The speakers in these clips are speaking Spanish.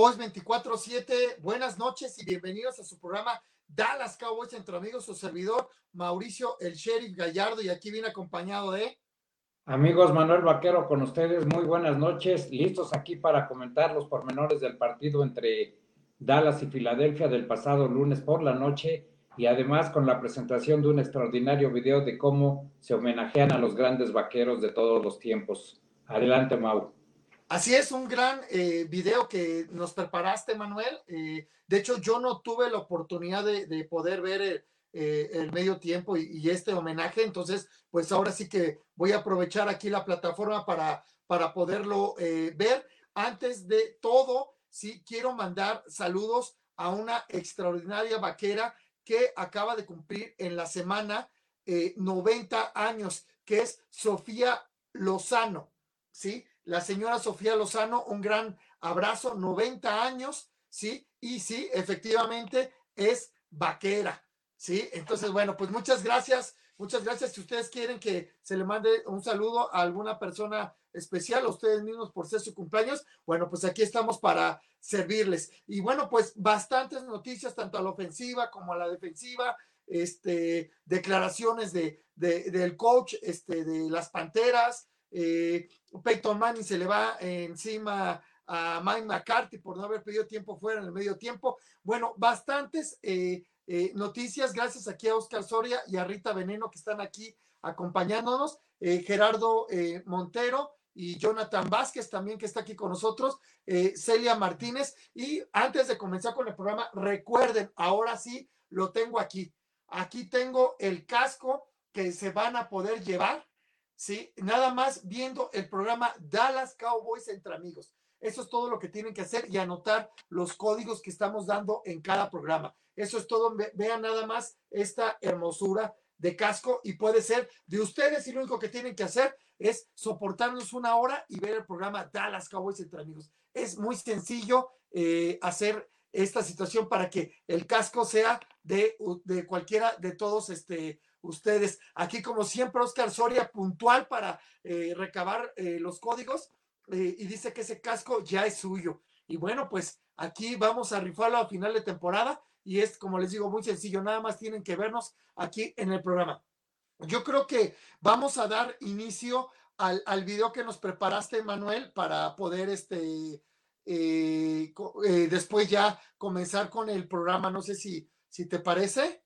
Cowboys 24-7, buenas noches y bienvenidos a su programa Dallas Cowboys entre amigos, su servidor Mauricio el Sheriff Gallardo y aquí viene acompañado de... Amigos, Manuel Vaquero con ustedes, muy buenas noches, listos aquí para comentar los pormenores del partido entre Dallas y Filadelfia del pasado lunes por la noche y además con la presentación de un extraordinario video de cómo se homenajean a los grandes vaqueros de todos los tiempos. Adelante, Mau. Así es, un gran eh, video que nos preparaste, Manuel. Eh, de hecho, yo no tuve la oportunidad de, poder ver eh, el, medio tiempo y, este homenaje, entonces, pues ahora sí que voy a aprovechar aquí la plataforma para, para poderlo ver. Antes de todo, sí quiero mandar saludos a una extraordinaria vaquera que acaba de cumplir en la semana 90 años, que es Sofía Lozano, ¿sí? La señora Sofía Lozano, un gran abrazo, 90 años, ¿sí? Y sí, efectivamente es vaquera, ¿sí? Entonces, bueno, pues muchas gracias, muchas gracias. Si ustedes quieren que se le mande un saludo a alguna persona especial, a ustedes mismos por ser su cumpleaños, bueno, pues aquí estamos para servirles. Y bueno, pues bastantes noticias, tanto a la ofensiva como a la defensiva, este, declaraciones de, del coach este, de las Panteras, eh, Peyton Manning se le va encima a Mike McCarthy por no haber pedido tiempo fuera en el medio tiempo. Bueno, bastantes eh, eh, noticias, gracias aquí a Oscar Soria y a Rita Veneno que están aquí acompañándonos, Gerardo Montero y Jonathan Vázquez también que está aquí con nosotros, Celia Martínez. Y antes de comenzar con el programa, recuerden, ahora sí lo tengo aquí. Aquí tengo el casco que se van a poder llevar ¿sí? Nada más viendo el programa Dallas Cowboys entre amigos. Eso es todo lo que tienen que hacer y anotar los códigos que estamos dando en cada programa. Eso es todo. Vean nada más esta hermosura de casco y puede ser de ustedes y lo único que tienen que hacer es soportarnos una hora y ver el programa Dallas Cowboys entre amigos. Es muy sencillo eh, hacer esta situación para que el casco sea de, de cualquiera de todos este, ustedes. Aquí, como siempre, Oscar Soria, puntual para eh, recabar eh, los códigos eh, y dice que ese casco ya es suyo. Y bueno, pues aquí vamos a rifarlo a final de temporada y es, como les digo, muy sencillo. Nada más tienen que vernos aquí en el programa. Yo creo que vamos a dar inicio al, al video que nos preparaste, Manuel, para poder este, después ya comenzar con el programa. No sé si, si te parece.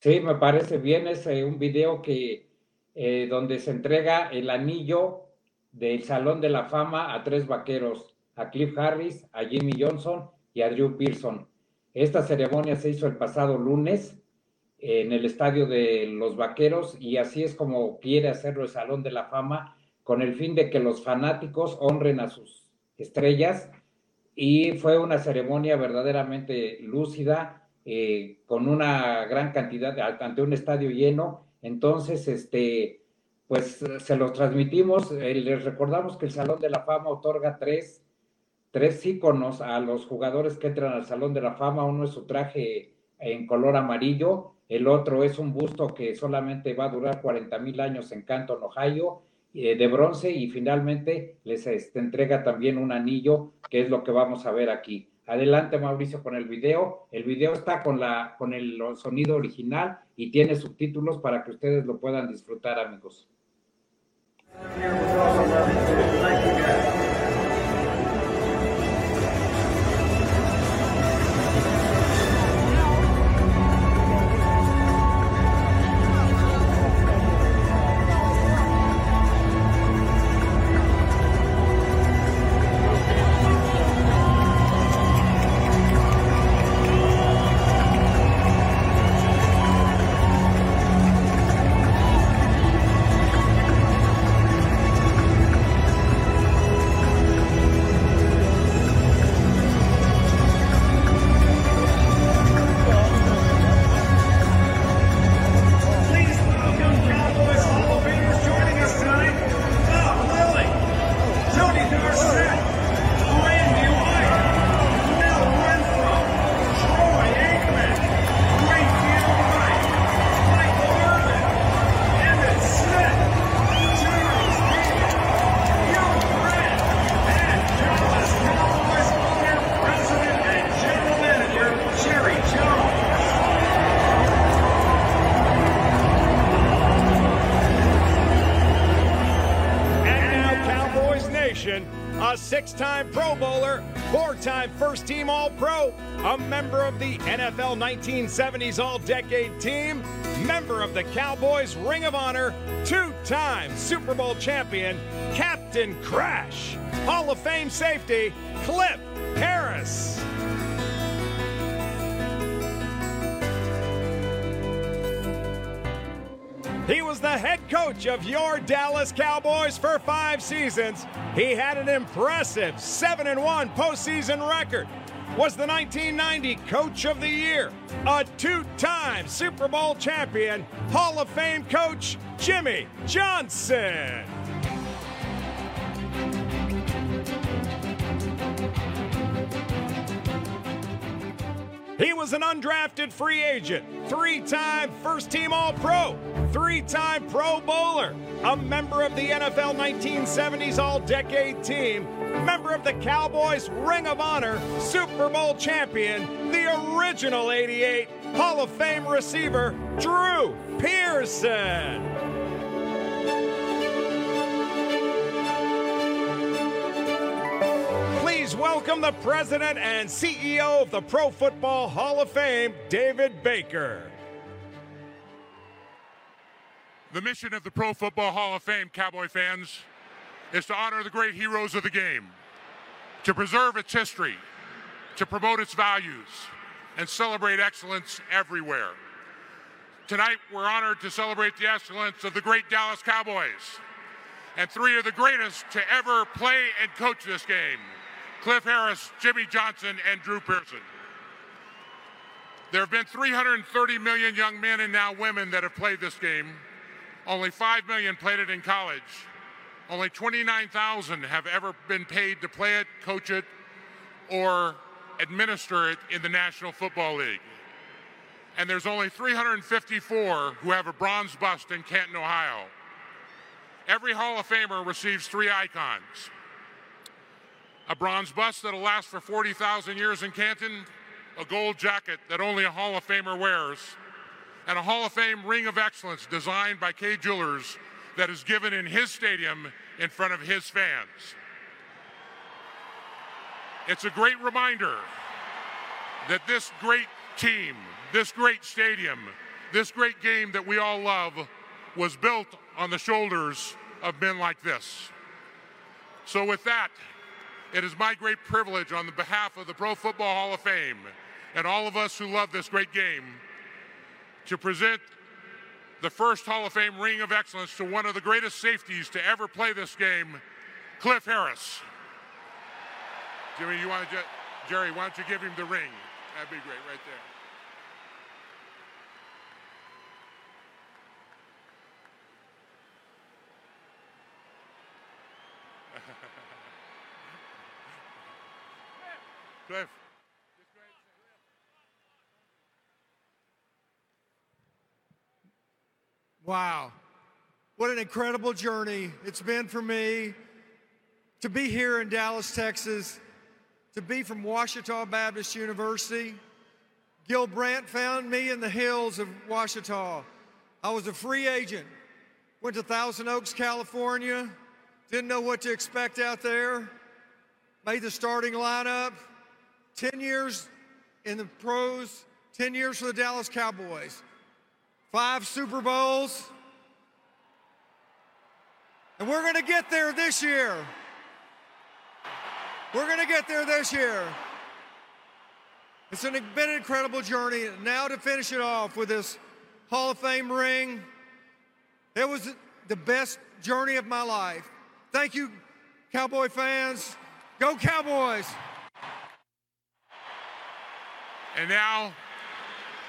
Sí, me parece bien. Es eh, un video que eh, donde se entrega el anillo del Salón de la Fama a tres vaqueros, a Cliff Harris, a Jimmy Johnson y a Drew Pearson. Esta ceremonia se hizo el pasado lunes en el estadio de los Vaqueros y así es como quiere hacerlo el Salón de la Fama con el fin de que los fanáticos honren a sus estrellas y fue una ceremonia verdaderamente lúcida, eh, con una gran cantidad, ante un estadio lleno. Entonces, este, pues se los transmitimos. Eh, les recordamos que el Salón de la Fama otorga tres, tres íconos a los jugadores que entran al Salón de la Fama. Uno es su traje en color amarillo, el otro es un busto que solamente va a durar 40 mil años en Canton, Ohio, eh, de bronce, y finalmente les este, entrega también un anillo, que es lo que vamos a ver aquí. Adelante, Mauricio, con el video. El video está con, la, con el sonido original y tiene subtítulos para que ustedes lo puedan disfrutar, amigos. A six time Pro Bowler, four time first team All Pro, a member of the NFL 1970s All Decade team, member of the Cowboys Ring of Honor, two time Super Bowl champion, Captain Crash, Hall of Fame safety, Cliff Harris. He was the head coach of your Dallas Cowboys for five seasons. He had an impressive 7 and 1 postseason record. Was the 1990 Coach of the Year, a two time Super Bowl champion, Hall of Fame coach Jimmy Johnson. He was an undrafted free agent, three time first team All Pro, Bowler, a member of the NFL 1970s All Decade team, member of the Cowboys Ring of Honor, Super Bowl champion, the original 88 Hall of Fame receiver, Drew Pearson. Please welcome the president and CEO of the Pro Football Hall of Fame, David Baker. The mission of the Pro Football Hall of Fame, Cowboy fans, is to honor the great heroes of the game, to preserve its history, to promote its values, and celebrate excellence everywhere. Tonight, we're honored to celebrate the excellence of the great Dallas Cowboys and three of the greatest to ever play and coach this game Cliff Harris, Jimmy Johnson, and Drew Pearson. There have been 330 million young men and now women that have played this game. Only 5 million played it in college. Only 29,000 have ever been paid to play it, coach it, or administer it in the National Football League. And there's only 354 who have a bronze bust in Canton, Ohio. Every Hall of Famer receives three icons a bronze bust that'll last for 40,000 years in Canton, a gold jacket that only a Hall of Famer wears, and a Hall of Fame ring of excellence designed by Kay Jewelers that is given in his stadium in front of his fans. It's a great reminder that this great team, this great stadium, this great game that we all love was built on the shoulders of men like this. So, with that, it is my great privilege on the behalf of the Pro Football Hall of Fame and all of us who love this great game to present the first Hall of Fame ring of excellence to one of the greatest safeties to ever play this game, Cliff Harris. Jimmy, you want to, Jerry, why don't you give him the ring? That'd be great right there. Cliff. Wow. What an incredible journey it's been for me to be here in Dallas, Texas, to be from Ouachita Baptist University. Gil Brandt found me in the hills of Ouachita. I was a free agent, went to Thousand Oaks, California, didn't know what to expect out there, made the starting lineup, 10 years in the pros, 10 years for the Dallas Cowboys, five Super Bowls. And we're going to get there this year. We're going to get there this year. It's been an incredible journey. Now to finish it off with this Hall of Fame ring, it was the best journey of my life. Thank you, Cowboy fans. Go Cowboys! And now,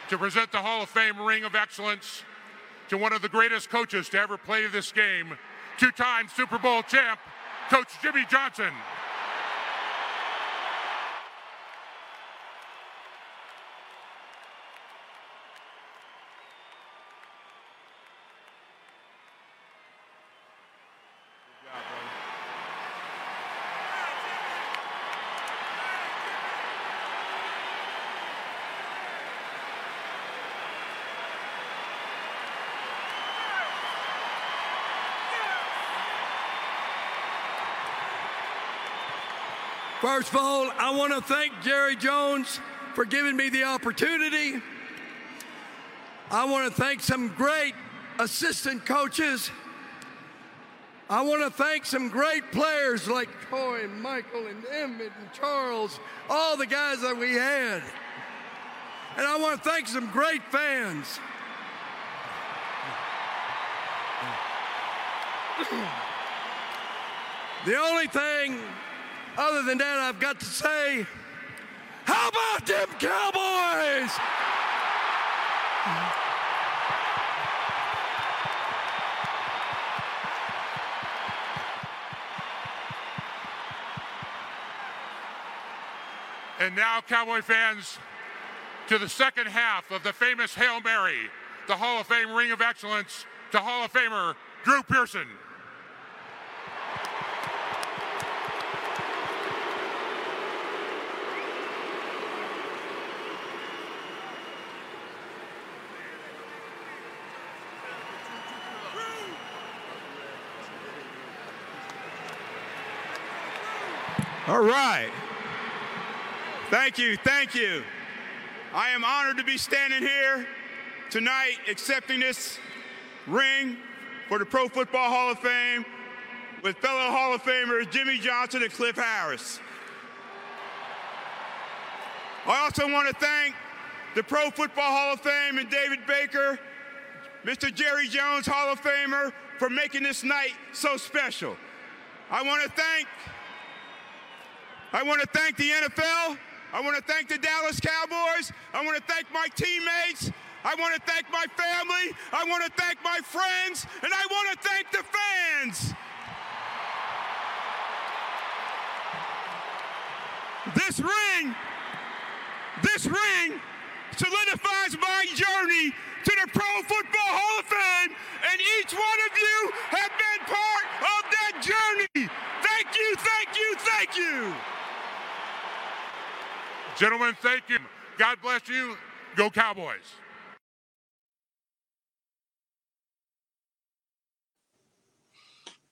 to present the Hall of Fame Ring of Excellence to one of the greatest coaches to ever play this game, two time Super Bowl champ, Coach Jimmy Johnson. First of all, I want to thank Jerry Jones for giving me the opportunity. I want to thank some great assistant coaches. I want to thank some great players like Coy and Michael and Emmett and Charles, all the guys that we had. And I want to thank some great fans. The only thing other than that I've got to say, how about them Cowboys? And now, Cowboy fans, to the second half of the famous Hail Mary, the Hall of Fame Ring of Excellence to Hall of Famer Drew Pearson. All right. Thank you. Thank you. I am honored to be standing here tonight accepting this ring for the Pro Football Hall of Fame with fellow Hall of Famers Jimmy Johnson and Cliff Harris. I also want to thank the Pro Football Hall of Fame and David Baker, Mr. Jerry Jones Hall of Famer, for making this night so special. I want to thank I want to thank the NFL. I want to thank the Dallas Cowboys. I want to thank my teammates. I want to thank my family. I want to thank my friends. And I want to thank the fans. This ring, this ring solidifies my journey to the Pro Football Hall of Fame. And each one of you have been part of that journey. Thank you, thank you, thank you. Gentlemen, thank you. God bless you. Go Cowboys.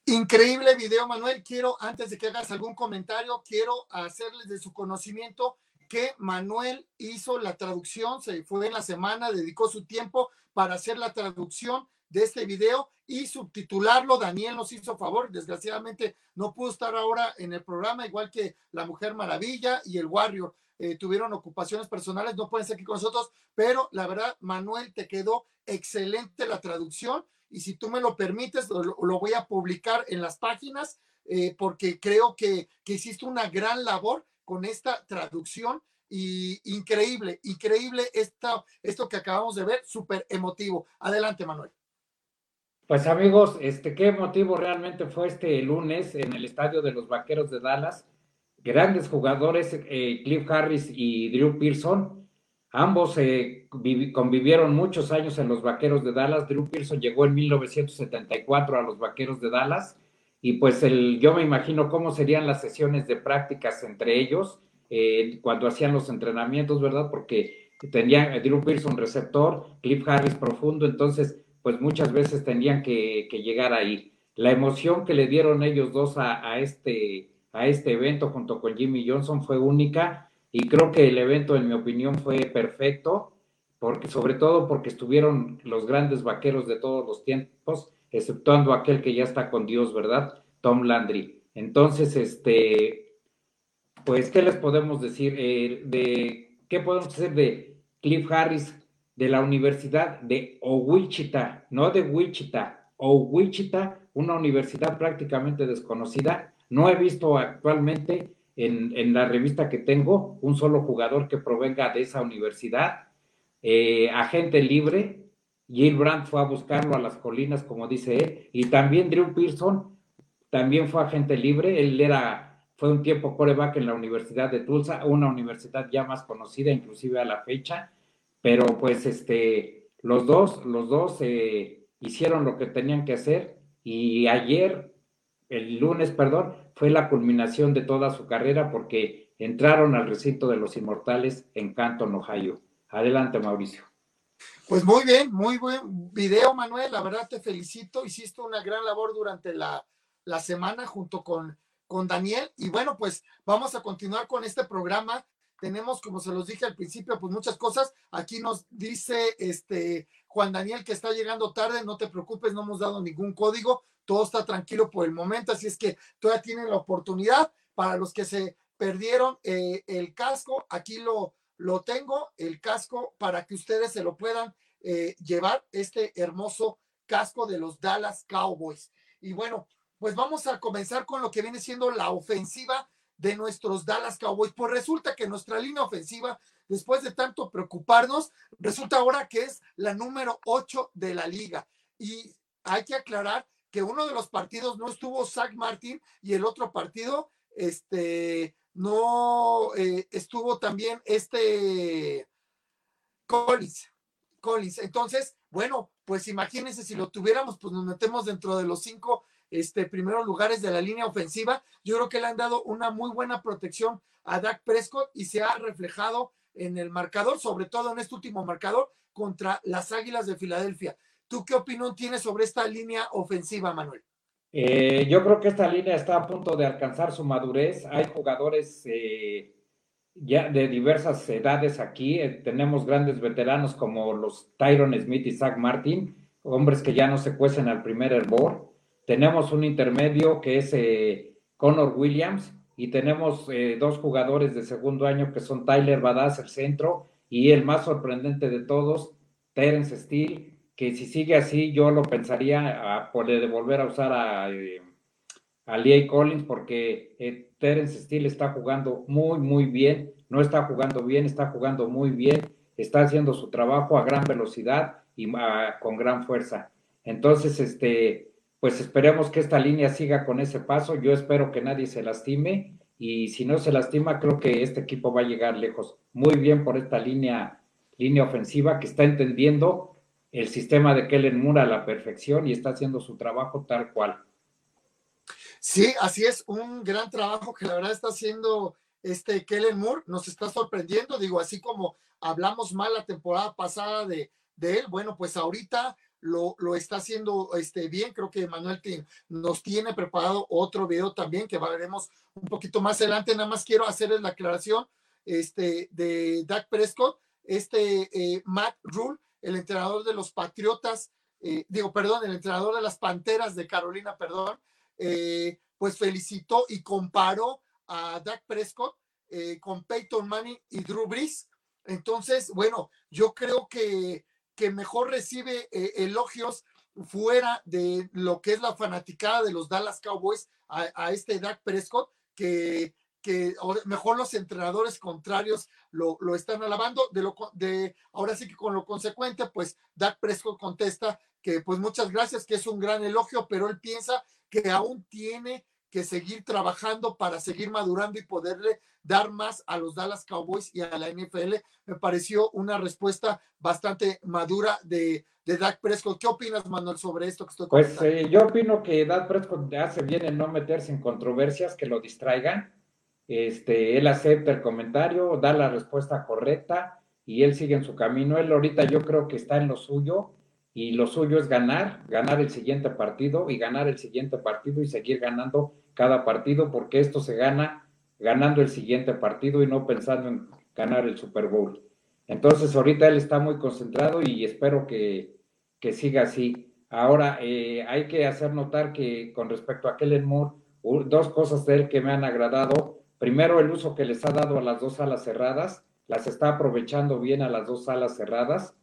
Increíble video, Manuel. Quiero, antes de que hagas algún comentario, quiero hacerles de su conocimiento que Manuel hizo la traducción, se fue en la semana, dedicó su tiempo para hacer la traducción de este video y subtitularlo. Daniel nos hizo favor, desgraciadamente no pudo estar ahora en el programa, igual que La Mujer Maravilla y El Warrior. Eh, tuvieron ocupaciones personales, no pueden ser aquí con nosotros, pero la verdad, Manuel, te quedó excelente la traducción y si tú me lo permites, lo, lo voy a publicar en las páginas eh, porque creo que, que hiciste una gran labor con esta traducción y increíble, increíble esta, esto que acabamos de ver, súper emotivo. Adelante, Manuel. Pues amigos, este, qué emotivo realmente fue este lunes en el estadio de los Vaqueros de Dallas. Grandes jugadores, eh, Cliff Harris y Drew Pearson. Ambos eh, convivieron muchos años en los Vaqueros de Dallas. Drew Pearson llegó en 1974 a los Vaqueros de Dallas y pues yo me imagino cómo serían las sesiones de prácticas entre ellos eh, cuando hacían los entrenamientos, ¿verdad? Porque tenían Drew Pearson receptor, Cliff Harris profundo, entonces pues muchas veces tenían que, llegar ahí. La emoción que le dieron ellos dos a, este, a este evento junto con Jimmy Johnson fue única y creo que el evento, en mi opinión, fue perfecto, porque, sobre todo porque estuvieron los grandes vaqueros de todos los tiempos, exceptuando aquel que ya está con Dios, ¿verdad? Tom Landry. Entonces, este, pues, ¿qué les podemos decir? Eh, de, ¿Qué podemos decir de Cliff Harris de la Universidad de Wichita, no de Wichita, Wichita, una universidad prácticamente desconocida? No he visto actualmente en, en, la revista que tengo un solo jugador que provenga de esa universidad. Eh, agente libre, Jill Brandt fue a buscarlo a las colinas, como dice él, y también Drew Pearson también fue agente libre. Él era, fue un tiempo coreback en la Universidad de Tulsa, una universidad ya más conocida, inclusive a la fecha. Pero pues este, los dos, los dos eh, hicieron lo que tenían que hacer y ayer, el lunes, perdón, fue la culminación de toda su carrera porque entraron al recinto de los inmortales en Canton, Ohio. Adelante, Mauricio. Pues muy bien, muy buen video, Manuel. La verdad te felicito. Hiciste una gran labor durante la, la semana junto con, con Daniel. Y bueno, pues vamos a continuar con este programa. Tenemos, como se los dije al principio, pues muchas cosas. Aquí nos dice este Juan Daniel que está llegando tarde, no te preocupes, no hemos dado ningún código, todo está tranquilo por el momento, así es que todavía tienen la oportunidad. Para los que se perdieron eh, el casco, aquí lo, lo tengo, el casco, para que ustedes se lo puedan eh, llevar, este hermoso casco de los Dallas Cowboys. Y bueno, pues vamos a comenzar con lo que viene siendo la ofensiva de nuestros Dallas Cowboys. Pues resulta que nuestra línea ofensiva, después de tanto preocuparnos, resulta ahora que es la número 8 de la liga. Y hay que aclarar que uno de los partidos no estuvo Zach Martin y el otro partido, este, no eh, estuvo también este Collins. Collins. Entonces, bueno, pues imagínense si lo tuviéramos, pues nos metemos dentro de los cinco este, primeros lugares de la línea ofensiva. Yo creo que le han dado una muy buena protección a Dak Prescott y se ha reflejado en el marcador, sobre todo en este último marcador contra las Águilas de Filadelfia. ¿Tú qué opinión tienes sobre esta línea ofensiva, Manuel? Eh, yo creo que esta línea está a punto de alcanzar su madurez. Hay jugadores eh, ya de diversas edades aquí. Eh, tenemos grandes veteranos como los Tyron Smith y Zach Martin, hombres que ya no se cuecen al primer hervor. Tenemos un intermedio que es Connor Williams y tenemos dos jugadores de segundo año que son Tyler Badass, el centro, y el más sorprendente de todos, Terence Steele, que si sigue así yo lo pensaría a poder volver a usar a, eh, a Lee Collins porque Terence Steele está jugando muy, muy bien, no está jugando bien, está jugando muy bien, está haciendo su trabajo a gran velocidad y con gran fuerza. Entonces, este, pues esperemos que esta línea siga con ese paso. Yo espero que nadie se lastime y si no se lastima, creo que este equipo va a llegar lejos. Muy bien por esta línea, línea ofensiva que está entendiendo el sistema de Kellen Moore a la perfección y está haciendo su trabajo tal cual. Sí, así es, un gran trabajo que la verdad está haciendo este Kellen Moore, nos está sorprendiendo, digo, así como hablamos mal la temporada pasada de, de él, bueno, pues ahorita lo, está haciendo este, bien. Creo que Manuel nos tiene preparado otro video también que veremos un poquito más adelante. Nada más quiero hacerles la aclaración este, de Dak Prescott, este eh, Matt Rule, el entrenador de los Patriotas, eh, digo, perdón, el entrenador de las Panteras de Carolina, perdón, eh, pues felicitó y comparó a Dak Prescott con Peyton Manning y Drew Brees. Entonces, bueno, yo creo que que mejor recibe eh, elogios fuera de lo que es la fanaticada de los Dallas Cowboys a, este Dak Prescott, que, que mejor los entrenadores contrarios lo, están alabando. De lo, de, ahora sí que con lo consecuente, pues Dak Prescott contesta que pues muchas gracias, que es un gran elogio, pero él piensa que aún tiene que seguir trabajando para seguir madurando y poderle dar más a los Dallas Cowboys y a la NFL. Me pareció una respuesta bastante madura de, de Dak Prescott. ¿Qué opinas, Manuel, sobre esto que estoy pues, comentando? Pues yo opino que Dak Prescott hace bien en no meterse en controversias que lo distraigan. Este, él acepta el comentario, da la respuesta correcta y él sigue en su camino. Él ahorita yo creo que está en lo suyo y lo suyo es ganar, ganar el siguiente partido y ganar el siguiente partido y seguir ganando cada partido porque esto se gana ganando el siguiente partido y no pensando en ganar el Super Bowl. Entonces ahorita él está muy concentrado y espero que, siga así. Ahora eh, hay que hacer notar que con respecto a Kellen Moore, dos cosas de él que me han agradado. Primero, el uso que les ha dado a las dos alas cerradas, las está aprovechando bien a las dos alas cerradas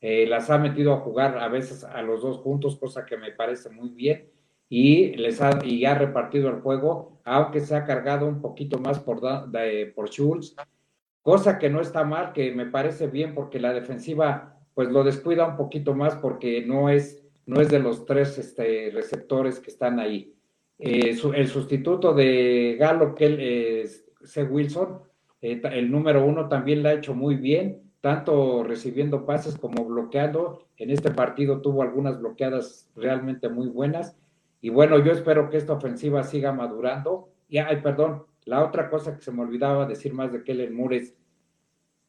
eh, las ha metido a jugar a veces a los dos juntos, cosa que me parece muy bien, y les ha, y ha repartido el juego, aunque se ha cargado un poquito más por, por Schultz, cosa que no está mal, que me parece bien porque la defensiva pues lo descuida un poquito más porque no es, no es de los tres este, receptores que están ahí. Eh, el sustituto de Galo, que es C. Wilson, eh, el número uno también la ha hecho muy bien tanto recibiendo pases como bloqueando. En este partido tuvo algunas bloqueadas realmente muy buenas. Y bueno, yo espero que esta ofensiva siga madurando. Y, ay, perdón, la otra cosa que se me olvidaba decir más de Kellen Moore es,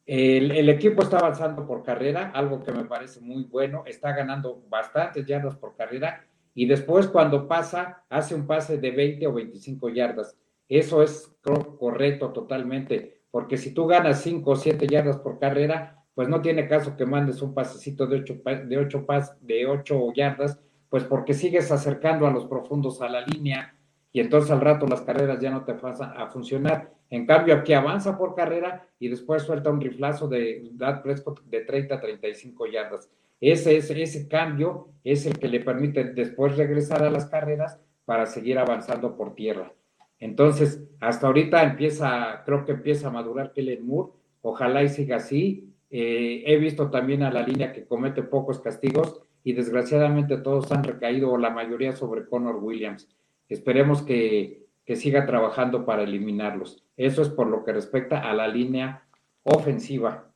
el, el, equipo está avanzando por carrera, algo que me parece muy bueno, está ganando bastantes yardas por carrera y después cuando pasa, hace un pase de 20 o 25 yardas. Eso es correcto totalmente, porque si tú ganas 5 o 7 yardas por carrera, pues no tiene caso que mandes un pasecito de 8, de 8, pas, de 8 yardas, pues porque sigues acercando a los profundos a la línea y entonces al rato las carreras ya no te pasan a funcionar. En cambio, aquí avanza por carrera y después suelta un riflazo de Dad Prescott de 30 a 35 yardas. Ese, ese, ese cambio es el que le permite después regresar a las carreras para seguir avanzando por tierra. Entonces, hasta ahorita empieza, creo que empieza a madurar Kellen Moore. Ojalá y siga así. Eh, he visto también a la línea que comete pocos castigos y desgraciadamente todos han recaído, o la mayoría, sobre Connor Williams. Esperemos que, que siga trabajando para eliminarlos. Eso es por lo que respecta a la línea ofensiva.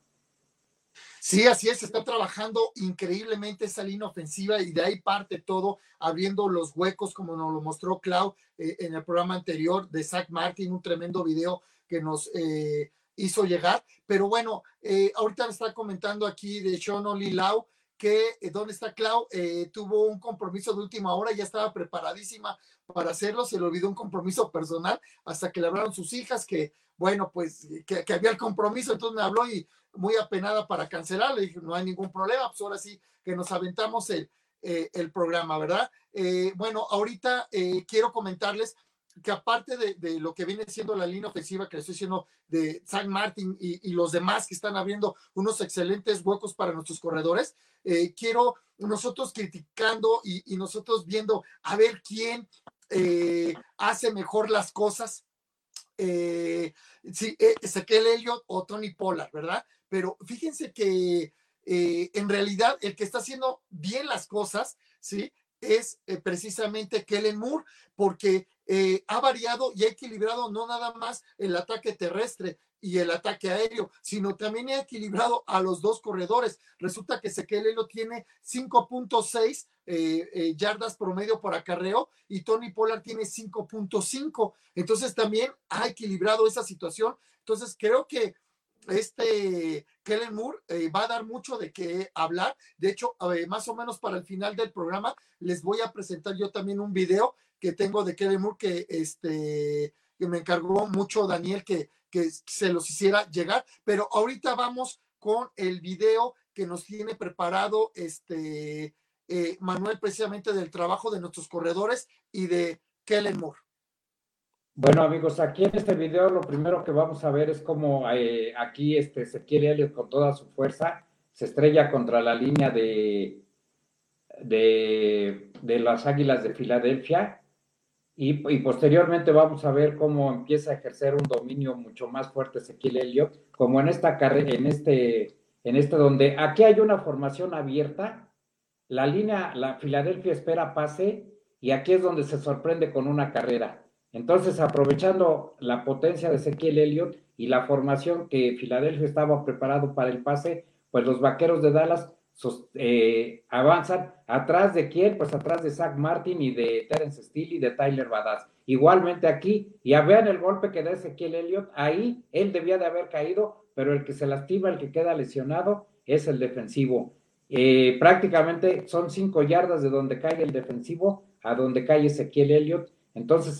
Sí, así es, está trabajando increíblemente esa línea ofensiva y de ahí parte todo, abriendo los huecos como nos lo mostró Clau eh, en el programa anterior de Zach Martin, un tremendo video que nos eh, hizo llegar. Pero bueno, eh, ahorita me está comentando aquí de Sean Oli Lau que dónde está Clau, tuvo un compromiso de última hora, ya estaba preparadísima para hacerlo, se le olvidó un compromiso personal hasta que le hablaron sus hijas que, bueno, pues que, había el compromiso, entonces me habló y muy apenada para cancelar, le dije, no hay ningún problema, pues ahora sí que nos aventamos el, eh, el programa, ¿verdad? Eh, bueno, ahorita eh, quiero comentarles que aparte de, de, lo que viene siendo la línea ofensiva que les estoy diciendo de San Martin y, y, los demás que están abriendo unos excelentes huecos para nuestros corredores, quiero nosotros criticando y, y, nosotros viendo a ver quién hace mejor las cosas. Eh, sí, Ezequiel Elliott o Tony Pollard, ¿verdad? pero fíjense que eh, en realidad el que está haciendo bien las cosas, ¿sí? Es eh, precisamente Kellen Moore, porque eh, ha variado y ha equilibrado no nada más el ataque terrestre y el ataque aéreo, sino también ha equilibrado a los dos corredores. Resulta que lo tiene 5.6 eh, eh, yardas promedio por acarreo y Tony Pollard tiene 5.5. Entonces también ha equilibrado esa situación. Entonces creo que este Kellen Moore eh, va a dar mucho de qué hablar. De hecho, eh, más o menos para el final del programa les voy a presentar yo también un video que tengo de Kellen Moore que, este, que me encargó mucho Daniel que, que se los hiciera llegar. Pero ahorita vamos con el video que nos tiene preparado este eh, Manuel precisamente del trabajo de nuestros corredores y de Kellen Moore. Bueno amigos, aquí en este video lo primero que vamos a ver es cómo eh, aquí este Ezequiel Elliott con toda su fuerza se estrella contra la línea de, de, de las Águilas de Filadelfia y, posteriormente vamos a ver cómo empieza a ejercer un dominio mucho más fuerte Ezequiel Elliott, como en esta carrera, en este, en este donde aquí hay una formación abierta, la línea, la Filadelfia espera pase y aquí es donde se sorprende con una carrera. Entonces, aprovechando la potencia de Ezequiel Elliott y la formación que Filadelfia estaba preparado para el pase, pues los vaqueros de Dallas eh, avanzan atrás de quién, pues atrás de Zach Martin y de Terence Steele y de Tyler Badass. Igualmente aquí, ya vean el golpe que da Ezequiel Elliott, ahí él debía de haber caído, pero el que se lastima, el que queda lesionado, es el defensivo. Eh, prácticamente son cinco yardas de donde cae el defensivo a donde cae Ezequiel Elliott entonces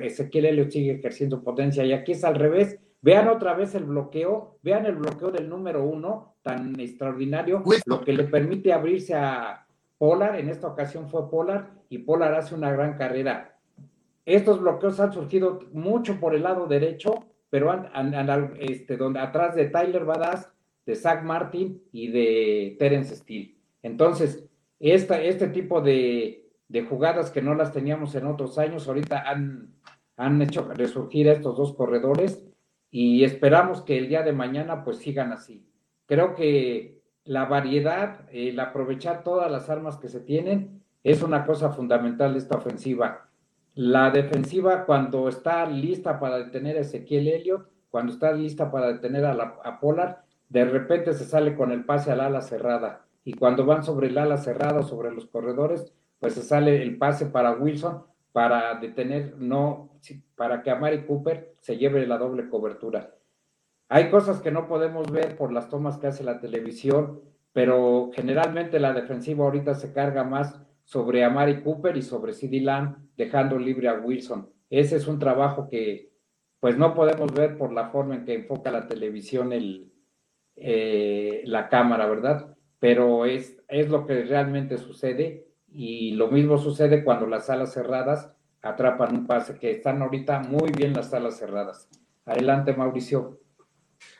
Ezequiel Elliott sigue ejerciendo potencia y aquí es al revés. Vean otra vez el bloqueo, vean el bloqueo del número uno, tan extraordinario, lo que le permite abrirse a Polar, en esta ocasión fue Polar, y Polar hace una gran carrera. Estos bloqueos han surgido mucho por el lado derecho, pero este, donde, atrás de Tyler Badass, de Zach Martin y de Terence Steele. Entonces, esta, este tipo de, de jugadas que no las teníamos en otros años. Ahorita han, han hecho resurgir a estos dos corredores y esperamos que el día de mañana pues sigan así. Creo que la variedad, el aprovechar todas las armas que se tienen es una cosa fundamental de esta ofensiva. La defensiva cuando está lista para detener a Ezequiel Elliott, cuando está lista para detener a, la, a Pollard, de repente se sale con el pase al ala cerrada. Y cuando van sobre el ala cerrada, sobre los corredores, pues se sale el pase para Wilson para detener, no, para que Amari Cooper se lleve la doble cobertura. Hay cosas que no podemos ver por las tomas que hace la televisión, pero generalmente la defensiva ahorita se carga más sobre Amari Cooper y sobre CD Lamb, dejando libre a Wilson. Ese es un trabajo que pues no podemos ver por la forma en que enfoca la televisión el, eh, la cámara, ¿verdad? Pero es, es lo que realmente sucede y lo mismo sucede cuando las salas cerradas atrapan un pase, que están ahorita muy bien las salas cerradas. Adelante, Mauricio.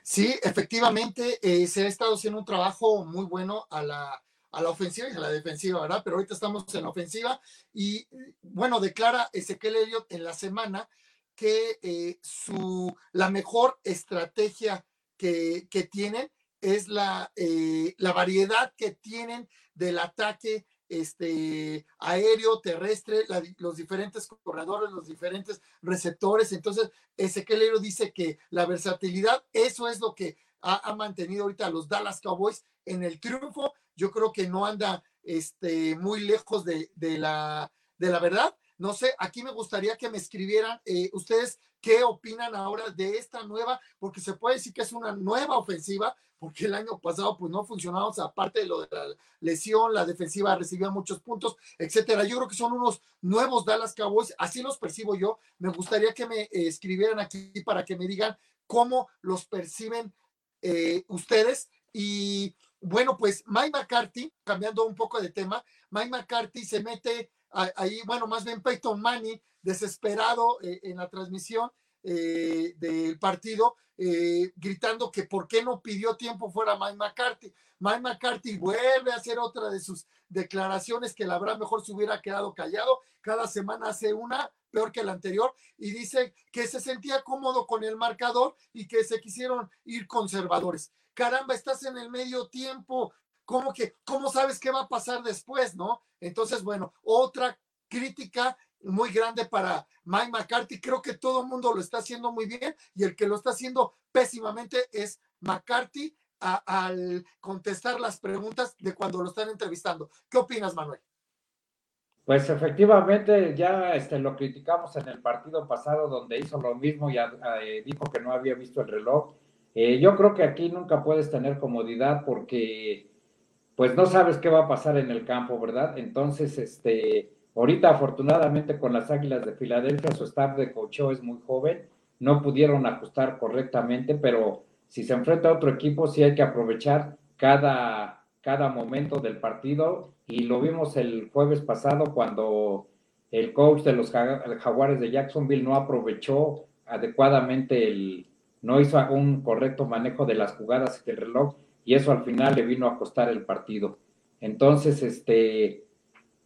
Sí, efectivamente, eh, se ha estado haciendo un trabajo muy bueno a la, a la ofensiva y a la defensiva, ¿verdad? Pero ahorita estamos en la ofensiva y, bueno, declara Ezequiel Elliott en la semana que eh, su, la mejor estrategia que, que tienen es la, eh, la variedad que tienen del ataque este, aéreo, terrestre, los diferentes corredores, los diferentes receptores. Entonces, Ezequiel dice que la versatilidad, eso es lo que ha, mantenido ahorita a los Dallas Cowboys en el triunfo. Yo creo que no anda este, muy lejos de, la, de la verdad. No sé, aquí me gustaría que me escribieran eh, ustedes qué opinan ahora de esta nueva, porque se puede decir que es una nueva ofensiva, porque el año pasado pues no funcionaba, aparte de lo de la lesión, la defensiva recibía muchos puntos, etcétera. Yo creo que son unos nuevos Dallas Cowboys, así los percibo yo. Me gustaría que me eh, escribieran aquí para que me digan cómo los perciben eh, ustedes. Y bueno, pues Mike McCarthy, cambiando un poco de tema, Mike McCarthy se mete ahí, bueno, más bien Peyton Manning, desesperado eh, en la transmisión del partido, eh, gritando que por qué no pidió tiempo fuera Mike McCarthy. Mike McCarthy vuelve a hacer otra de sus declaraciones que la verdad mejor se hubiera quedado callado. Cada semana hace una peor que la anterior y dice que se sentía cómodo con el marcador y que se quisieron ir conservadores. Caramba, estás en el medio tiempo. ¿Cómo que, cómo sabes qué va a pasar después, no? Entonces, bueno, otra crítica muy grande para Mike McCarthy. Creo que todo el mundo lo está haciendo muy bien y el que lo está haciendo pésimamente es McCarthy al contestar las preguntas de cuando lo están entrevistando. ¿Qué opinas, Manuel? Pues efectivamente ya este, lo criticamos en el partido pasado donde hizo lo mismo y eh, dijo que no había visto el reloj. Eh, yo creo que aquí nunca puedes tener comodidad porque pues no sabes qué va a pasar en el campo, ¿verdad? Entonces, este, Ahorita, afortunadamente, con las Águilas de Filadelfia, su staff de cocheo es muy joven, no pudieron ajustar correctamente, pero si se enfrenta a otro equipo, sí hay que aprovechar cada, cada momento del partido. Y lo vimos el jueves pasado cuando el coach de los Jaguares de Jacksonville no aprovechó adecuadamente el, no hizo un correcto manejo de las jugadas del reloj y eso al final le vino a costar el partido. Entonces, este,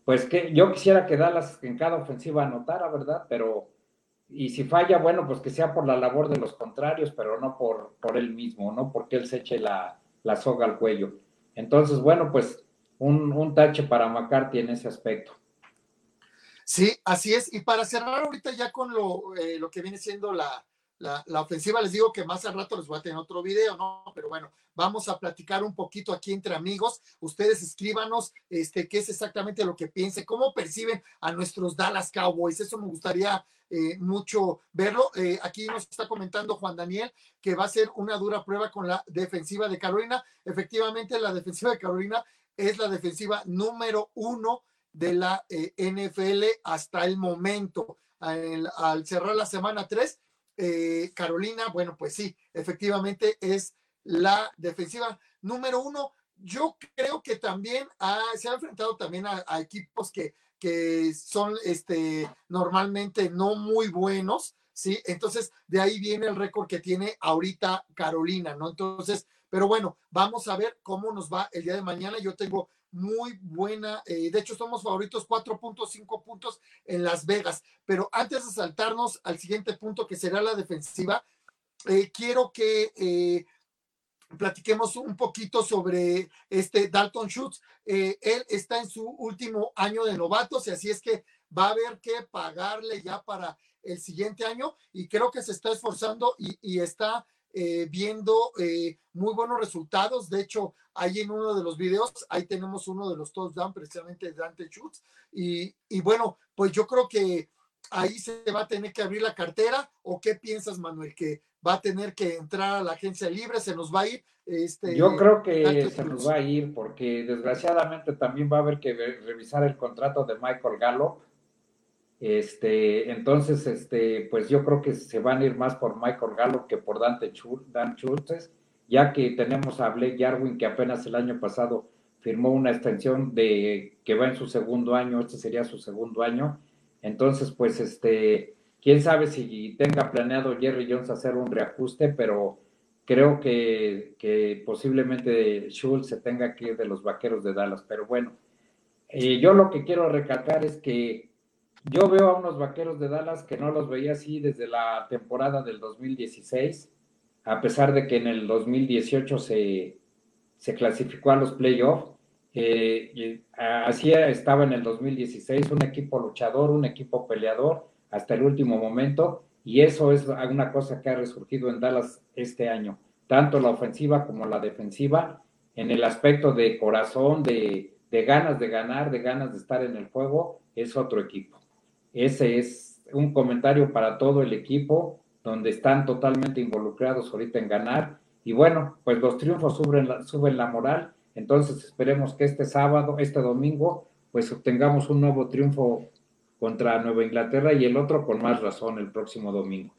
pues que yo quisiera que Dallas en cada ofensiva anotara, ¿verdad? Pero, y si falla, bueno, pues que sea por la labor de los contrarios, pero no por, por él mismo, ¿no? Porque él se eche la, soga al cuello. Entonces, bueno, pues un, un tache para McCarthy en ese aspecto. Sí, así es. Y para cerrar ahorita ya con lo, eh, lo que viene siendo la, la, ofensiva, les digo que más al rato les voy a tener otro video, ¿no? Pero bueno, vamos a platicar un poquito aquí entre amigos. Ustedes escríbanos este, qué es exactamente lo que piensen, cómo perciben a nuestros Dallas Cowboys. Eso me gustaría eh, mucho verlo. Eh, aquí nos está comentando Juan Daniel que va a ser una dura prueba con la defensiva de Carolina. Efectivamente, la defensiva de Carolina es la defensiva número uno de la eh, NFL hasta el momento. Al, cerrar la semana 3, eh, Carolina, bueno, pues sí, efectivamente es la defensiva número uno. Yo creo que también se ha enfrentado también a, equipos que, que son este, normalmente no muy buenos, ¿sí? Entonces, de ahí viene el récord que tiene ahorita Carolina, ¿no? Entonces, pero bueno, vamos a ver cómo nos va el día de mañana. Yo tengo muy buena. Eh, de hecho, somos favoritos 4.5 puntos en Las Vegas. Pero antes de saltarnos al siguiente punto, que será la defensiva, eh, quiero que eh, platiquemos un poquito sobre este Dalton Schultz. él está en su último año de novatos y así es que va a haber que pagarle ya para el siguiente año y creo que se está esforzando y, y está eh, viendo eh, muy buenos resultados. De hecho, ahí en uno de los videos, ahí tenemos uno de los touchdowns precisamente de Dante Schultz. Y, y bueno, pues yo creo que ahí se va a tener que abrir la cartera o qué piensas, Manuel, que va a tener que entrar a la agencia libre, se nos va a ir. Este, Yo creo que se nos va a ir porque desgraciadamente también va a haber que revisar el contrato de Michael Gallo. Este, entonces, este, pues yo creo que se van a ir más por Michael Gallo que por Dante Dan Schultz, ya que tenemos a Blake Jarwin que apenas el año pasado firmó una extensión de que va en su segundo año, este sería su segundo año. Entonces, pues, este, quién sabe si tenga planeado Jerry Jones hacer un reajuste, pero creo que, que posiblemente Schultz se tenga que ir de los vaqueros de Dallas. Pero bueno, eh, yo lo que quiero recalcar es que yo veo a unos vaqueros de Dallas que no los veía así desde la temporada del 2016, a pesar de que en el 2018 se, se clasificó a los playoffs. Eh, así estaba en el 2016, un equipo luchador, un equipo peleador hasta el último momento, y eso es una cosa que ha resurgido en Dallas este año, tanto la ofensiva como la defensiva, en el aspecto de corazón, de, de ganas de ganar, de ganas de estar en el juego, es otro equipo. Ese es un comentario para todo el equipo, donde están totalmente involucrados ahorita en ganar. Y bueno, pues los triunfos suben la, suben la moral entonces esperemos que este sábado, este domingo, pues obtengamos un nuevo triunfo contra Nueva Inglaterra y el otro con más razón el próximo domingo.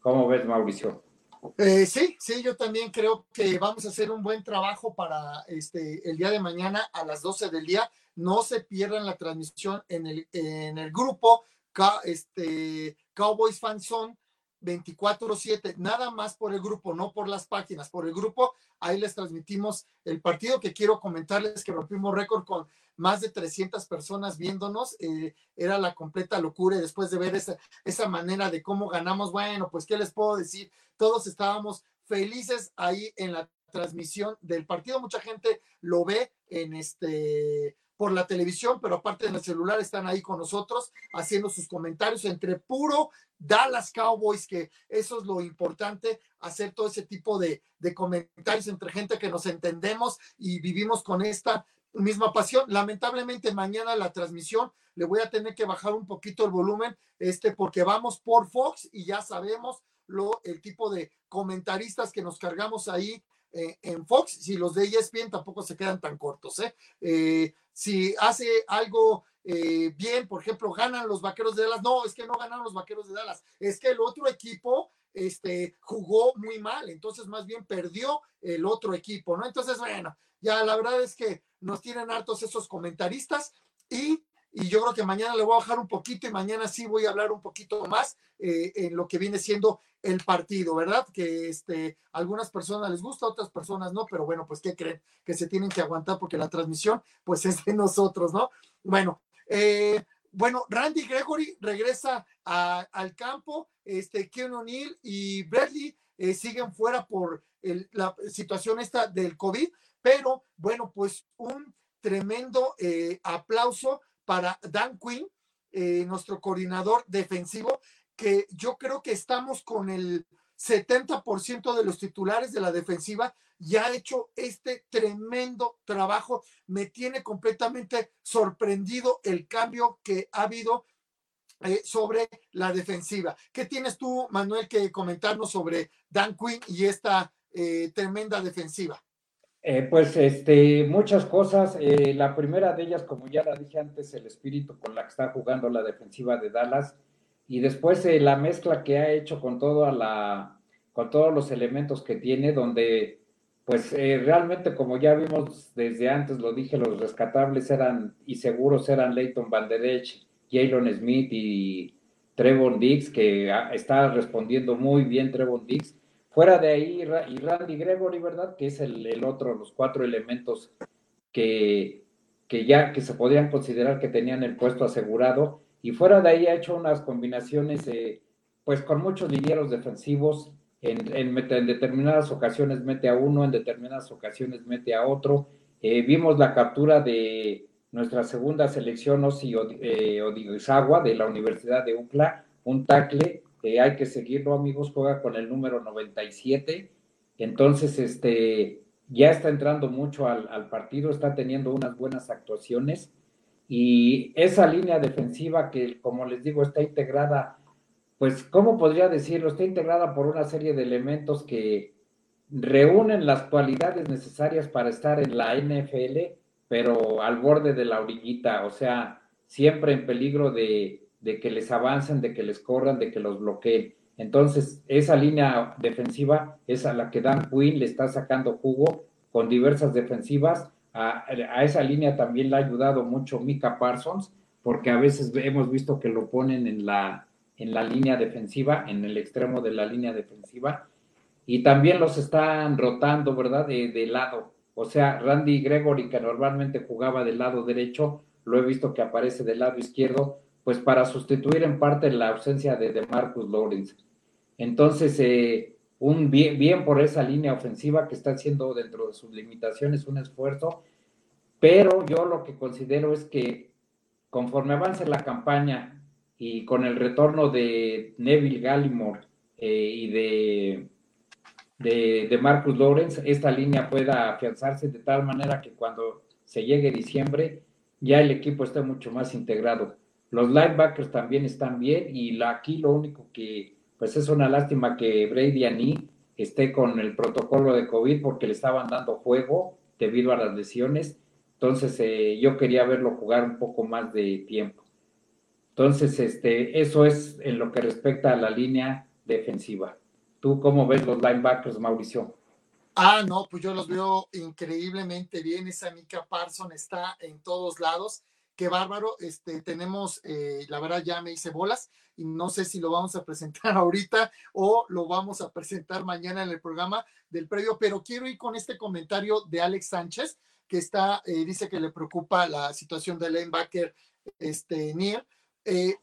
¿Cómo ves, Mauricio? Eh, sí, sí, yo también creo que vamos a hacer un buen trabajo para este el día de mañana a las 12 del día. No se pierdan la transmisión en el, en el grupo este, Cowboys Fan Zone 24-7, nada más por el grupo, no por las páginas, por el grupo, ahí les transmitimos el partido que quiero comentarles que rompimos récord con más de 300 personas viéndonos, eh, era la completa locura y después de ver esa, esa manera de cómo ganamos, bueno, pues qué les puedo decir, todos estábamos felices ahí en la transmisión del partido, mucha gente lo ve en este por la televisión, pero aparte en el celular están ahí con nosotros haciendo sus comentarios entre puro Dallas Cowboys, que eso es lo importante, hacer todo ese tipo de, comentarios entre gente que nos entendemos y vivimos con esta misma pasión. Lamentablemente mañana la transmisión le voy a tener que bajar un poquito el volumen, este, porque vamos por Fox y ya sabemos lo, el tipo de comentaristas que nos cargamos ahí eh, en Fox, si los de ESPN tampoco se quedan tan cortos. ¿eh? eh si hace algo eh, bien, por ejemplo, ganan los vaqueros de Dallas, no, es que no ganaron los vaqueros de Dallas, es que el otro equipo este, jugó muy mal, entonces más bien perdió el otro equipo, ¿no? Entonces, bueno, ya la verdad es que nos tienen hartos esos comentaristas y y yo creo que mañana le voy a bajar un poquito y mañana sí voy a hablar un poquito más eh, en lo que viene siendo el partido, ¿verdad? Que este, algunas personas les gusta, otras personas no, pero bueno, pues ¿qué creen? Que se tienen que aguantar porque la transmisión pues es de nosotros, ¿no? Bueno, eh, bueno, Randy Gregory regresa al campo, este, Ken O'Neill y Bradley eh, siguen fuera por la situación esta del COVID, pero bueno, pues un tremendo aplauso para Dan Quinn, eh, nuestro coordinador defensivo, que yo creo que estamos con el 70% de los titulares de la defensiva y ha hecho este tremendo trabajo. Me tiene completamente sorprendido el cambio que ha habido eh, sobre la defensiva. ¿Qué tienes tú, Manuel, que comentarnos sobre Dan Quinn y esta eh, tremenda defensiva? Eh, pues este, muchas cosas. Eh, la primera de ellas, como ya la dije antes, el espíritu con la que está jugando la defensiva de Dallas. Y después eh, la mezcla que ha hecho con toda la, con todos los elementos que tiene, donde pues realmente como ya vimos desde antes, lo dije, los rescatables eran y seguros eran Leighton Van Der Jalen Smith y Trevon Diggs, que ah, está respondiendo muy bien Trevon Diggs Fuera de ahí, y Randy Gregory, ¿verdad? Que es el, otro, los cuatro elementos que, que ya que se podrían considerar que tenían el puesto asegurado. Y fuera de ahí ha hecho unas combinaciones, eh, pues con muchos linieros defensivos. En, en, determinadas ocasiones mete a uno, en determinadas ocasiones mete a otro. Eh, vimos la captura de nuestra segunda selección, Osi eh, de la Universidad de UCLA, un tackle hay que seguirlo, amigos, juega con el número 97. Entonces, este, ya está entrando mucho al, partido, está teniendo unas buenas actuaciones. Y esa línea defensiva que, como les digo, está integrada, pues, ¿cómo podría decirlo? Está integrada por una serie de elementos que reúnen las cualidades necesarias para estar en la NFL, pero al borde de la orillita, o sea, siempre en peligro de, de que les avancen, de que les corran, de que los bloqueen. Entonces, esa línea defensiva es a la que Dan Quinn le está sacando jugo con diversas defensivas. A, esa línea también le ha ayudado mucho Mika Parsons, porque a veces hemos visto que lo ponen en la, en la línea defensiva, en el extremo de la línea defensiva, y también los están rotando, ¿verdad? De, de lado. O sea, Randy Gregory, que normalmente jugaba del lado derecho, lo he visto que aparece del lado izquierdo, pues para sustituir en parte la ausencia de, Marcus Lawrence. Entonces, eh, un bien, bien, por esa línea ofensiva que está haciendo dentro de sus limitaciones un esfuerzo, pero yo lo que considero es que conforme avance la campaña y con el retorno de Neville Gallimore eh, y de, de, de, Marcus Lawrence, esta línea pueda afianzarse de tal manera que cuando se llegue diciembre ya el equipo esté mucho más integrado. Los linebackers también están bien y la, aquí lo único que pues es una lástima que Brady Ani esté con el protocolo de COVID porque le estaban dando juego debido a las lesiones. Entonces eh, yo quería verlo jugar un poco más de tiempo. Entonces, este, eso es en lo que respecta a la línea defensiva. ¿Tú cómo ves los linebackers, Mauricio? Ah, no, pues yo los veo increíblemente bien. Esa Mika Parson está en todos lados. Qué bárbaro. Este, tenemos, eh, la verdad ya me hice bolas y no sé si lo vamos a presentar ahorita o lo vamos a presentar mañana en el programa del previo, pero quiero ir con este comentario de Alex Sánchez, que está, eh, dice que le preocupa la situación del linebacker este, Nier. Eh,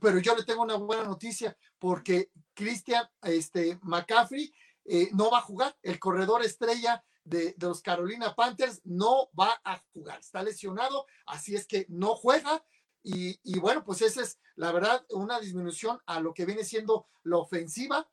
pero yo le tengo una buena noticia porque Christian este, McCaffrey eh, no va a jugar. El corredor estrella de, de, los Carolina Panthers no va a jugar. Está lesionado, así es que no juega. Y, bueno, pues esa es la verdad una disminución a lo que viene siendo la ofensiva.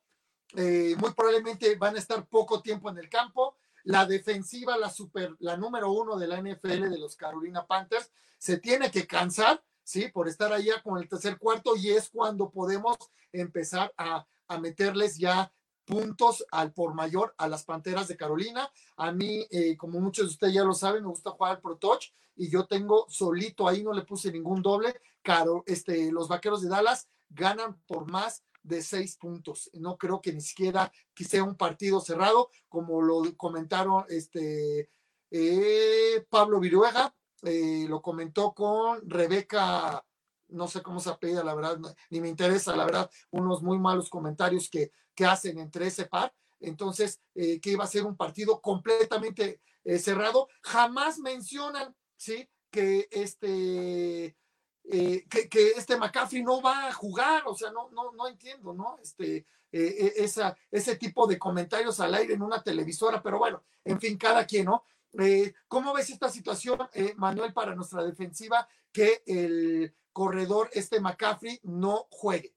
Eh, muy probablemente van a estar poco tiempo en el campo. La defensiva, la super, la número uno de la NFL de los Carolina Panthers, se tiene que cansar, ¿sí? Por estar allá con el tercer cuarto y es cuando podemos empezar a, a meterles ya puntos al por mayor a las Panteras de Carolina. A mí, eh, como muchos de ustedes ya lo saben, me gusta jugar al Pro Touch y yo tengo solito ahí, no le puse ningún doble. Caro, este, los Vaqueros de Dallas ganan por más de seis puntos. No creo que ni siquiera que sea un partido cerrado, como lo comentaron este eh, Pablo Viruega, eh, lo comentó con Rebeca no sé cómo se apellida, la verdad, ni me interesa, la verdad, unos muy malos comentarios que, que hacen entre ese par. Entonces, eh, que iba a ser un partido completamente eh, cerrado. Jamás mencionan, ¿sí? Que este, eh, que, este McCaffrey no va a jugar, o sea, no, no, no entiendo, ¿no? Este, esa, ese tipo de comentarios al aire en una televisora, pero bueno, en fin, cada quien, ¿no? ¿Cómo ves esta situación, Manuel, para nuestra defensiva, que el corredor, este McCaffrey, no juegue?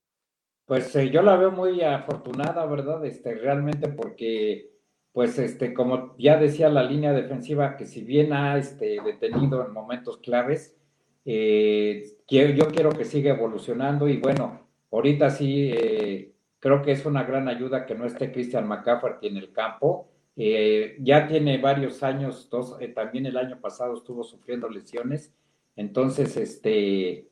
Pues eh, yo la veo muy afortunada, ¿verdad? Este, realmente porque, pues, este, como ya decía la línea defensiva, que si bien ha este, detenido en momentos claves, eh, yo quiero que siga evolucionando y bueno, ahorita sí eh, creo que es una gran ayuda que no esté Christian McCaffrey en el campo. Ya tiene varios años, dos, también el año pasado estuvo sufriendo lesiones, entonces, este,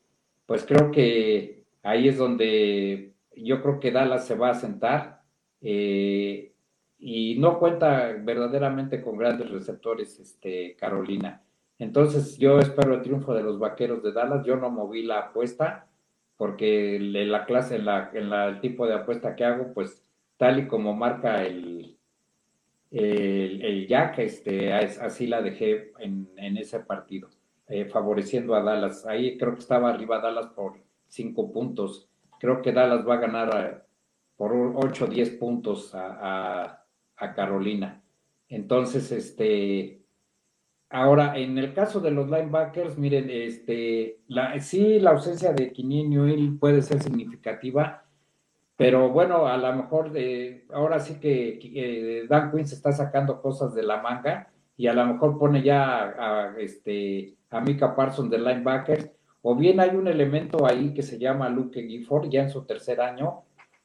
pues creo que ahí es donde yo creo que Dallas se va a sentar eh, y no cuenta verdaderamente con grandes receptores, este, Carolina. Entonces yo espero el triunfo de los Vaqueros de Dallas. Yo no moví la apuesta porque en la clase, en, la, en la, el tipo de apuesta que hago, pues tal y como marca el, el, el Jack, este, así la dejé en, en ese partido eh, favoreciendo a Dallas. Ahí creo que estaba arriba Dallas por cinco puntos. Creo que Dallas va a ganar a, por 8 o 10 puntos a, Carolina. Entonces, este, ahora, en el caso de los linebackers, miren, este, la, sí, la ausencia de Newell puede ser significativa, pero bueno, a lo mejor de, ahora sí que eh, Dan Quinn se está sacando cosas de la manga y a lo mejor pone ya a, este, a Mika Parsons de linebacker, o bien hay un elemento ahí que se llama Luke Gifford, ya en su tercer año,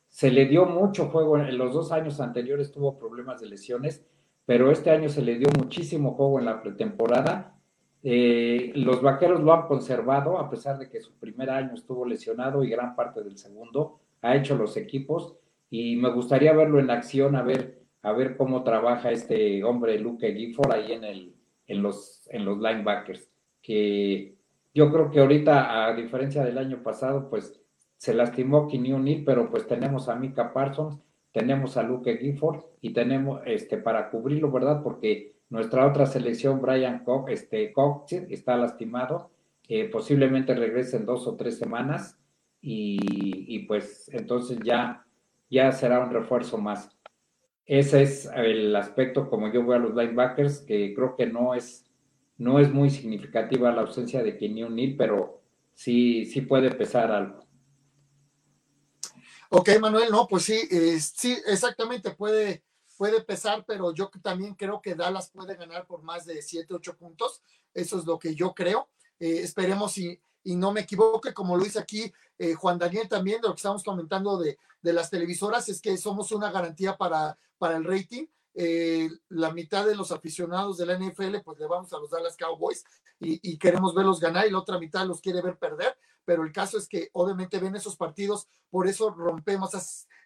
se le dio mucho juego, en los dos años anteriores tuvo problemas de lesiones, pero este año se le dio muchísimo juego en la pretemporada. Eh, los vaqueros lo han conservado, a pesar de que su primer año estuvo lesionado y gran parte del segundo ha hecho los equipos, y me gustaría verlo en acción, a ver, a ver cómo trabaja este hombre Luke Gifford ahí en, el, en, los, en los linebackers, que yo creo que ahorita, a diferencia del año pasado, pues se lastimó O'Neill, pero pues tenemos a Mika Parsons, tenemos a Luke Gifford y tenemos este para cubrirlo, ¿verdad? Porque nuestra otra selección, Brian Cox, este, Cox está lastimado, eh, posiblemente regrese en dos o tres semanas y, y, pues entonces ya, ya será un refuerzo más. Ese es el aspecto como yo veo a los linebackers, que creo que no es, no es muy significativa la ausencia de Kenny O'Neill, pero sí, sí puede pesar algo. Ok, Manuel, no, pues sí, sí, exactamente, puede, puede pesar, pero yo también creo que Dallas puede ganar por más de 7, 8 puntos. Eso es lo que yo creo. Eh, esperemos y, y, no me equivoque, como lo dice aquí eh, Juan Daniel también, de lo que estamos comentando de, de, las televisoras, es que somos una garantía para, para el rating. Eh, la mitad de los aficionados de la NFL, pues le vamos a los Dallas Cowboys y, queremos verlos ganar y la otra mitad los quiere ver perder pero el caso es que obviamente ven esos partidos, por eso rompemos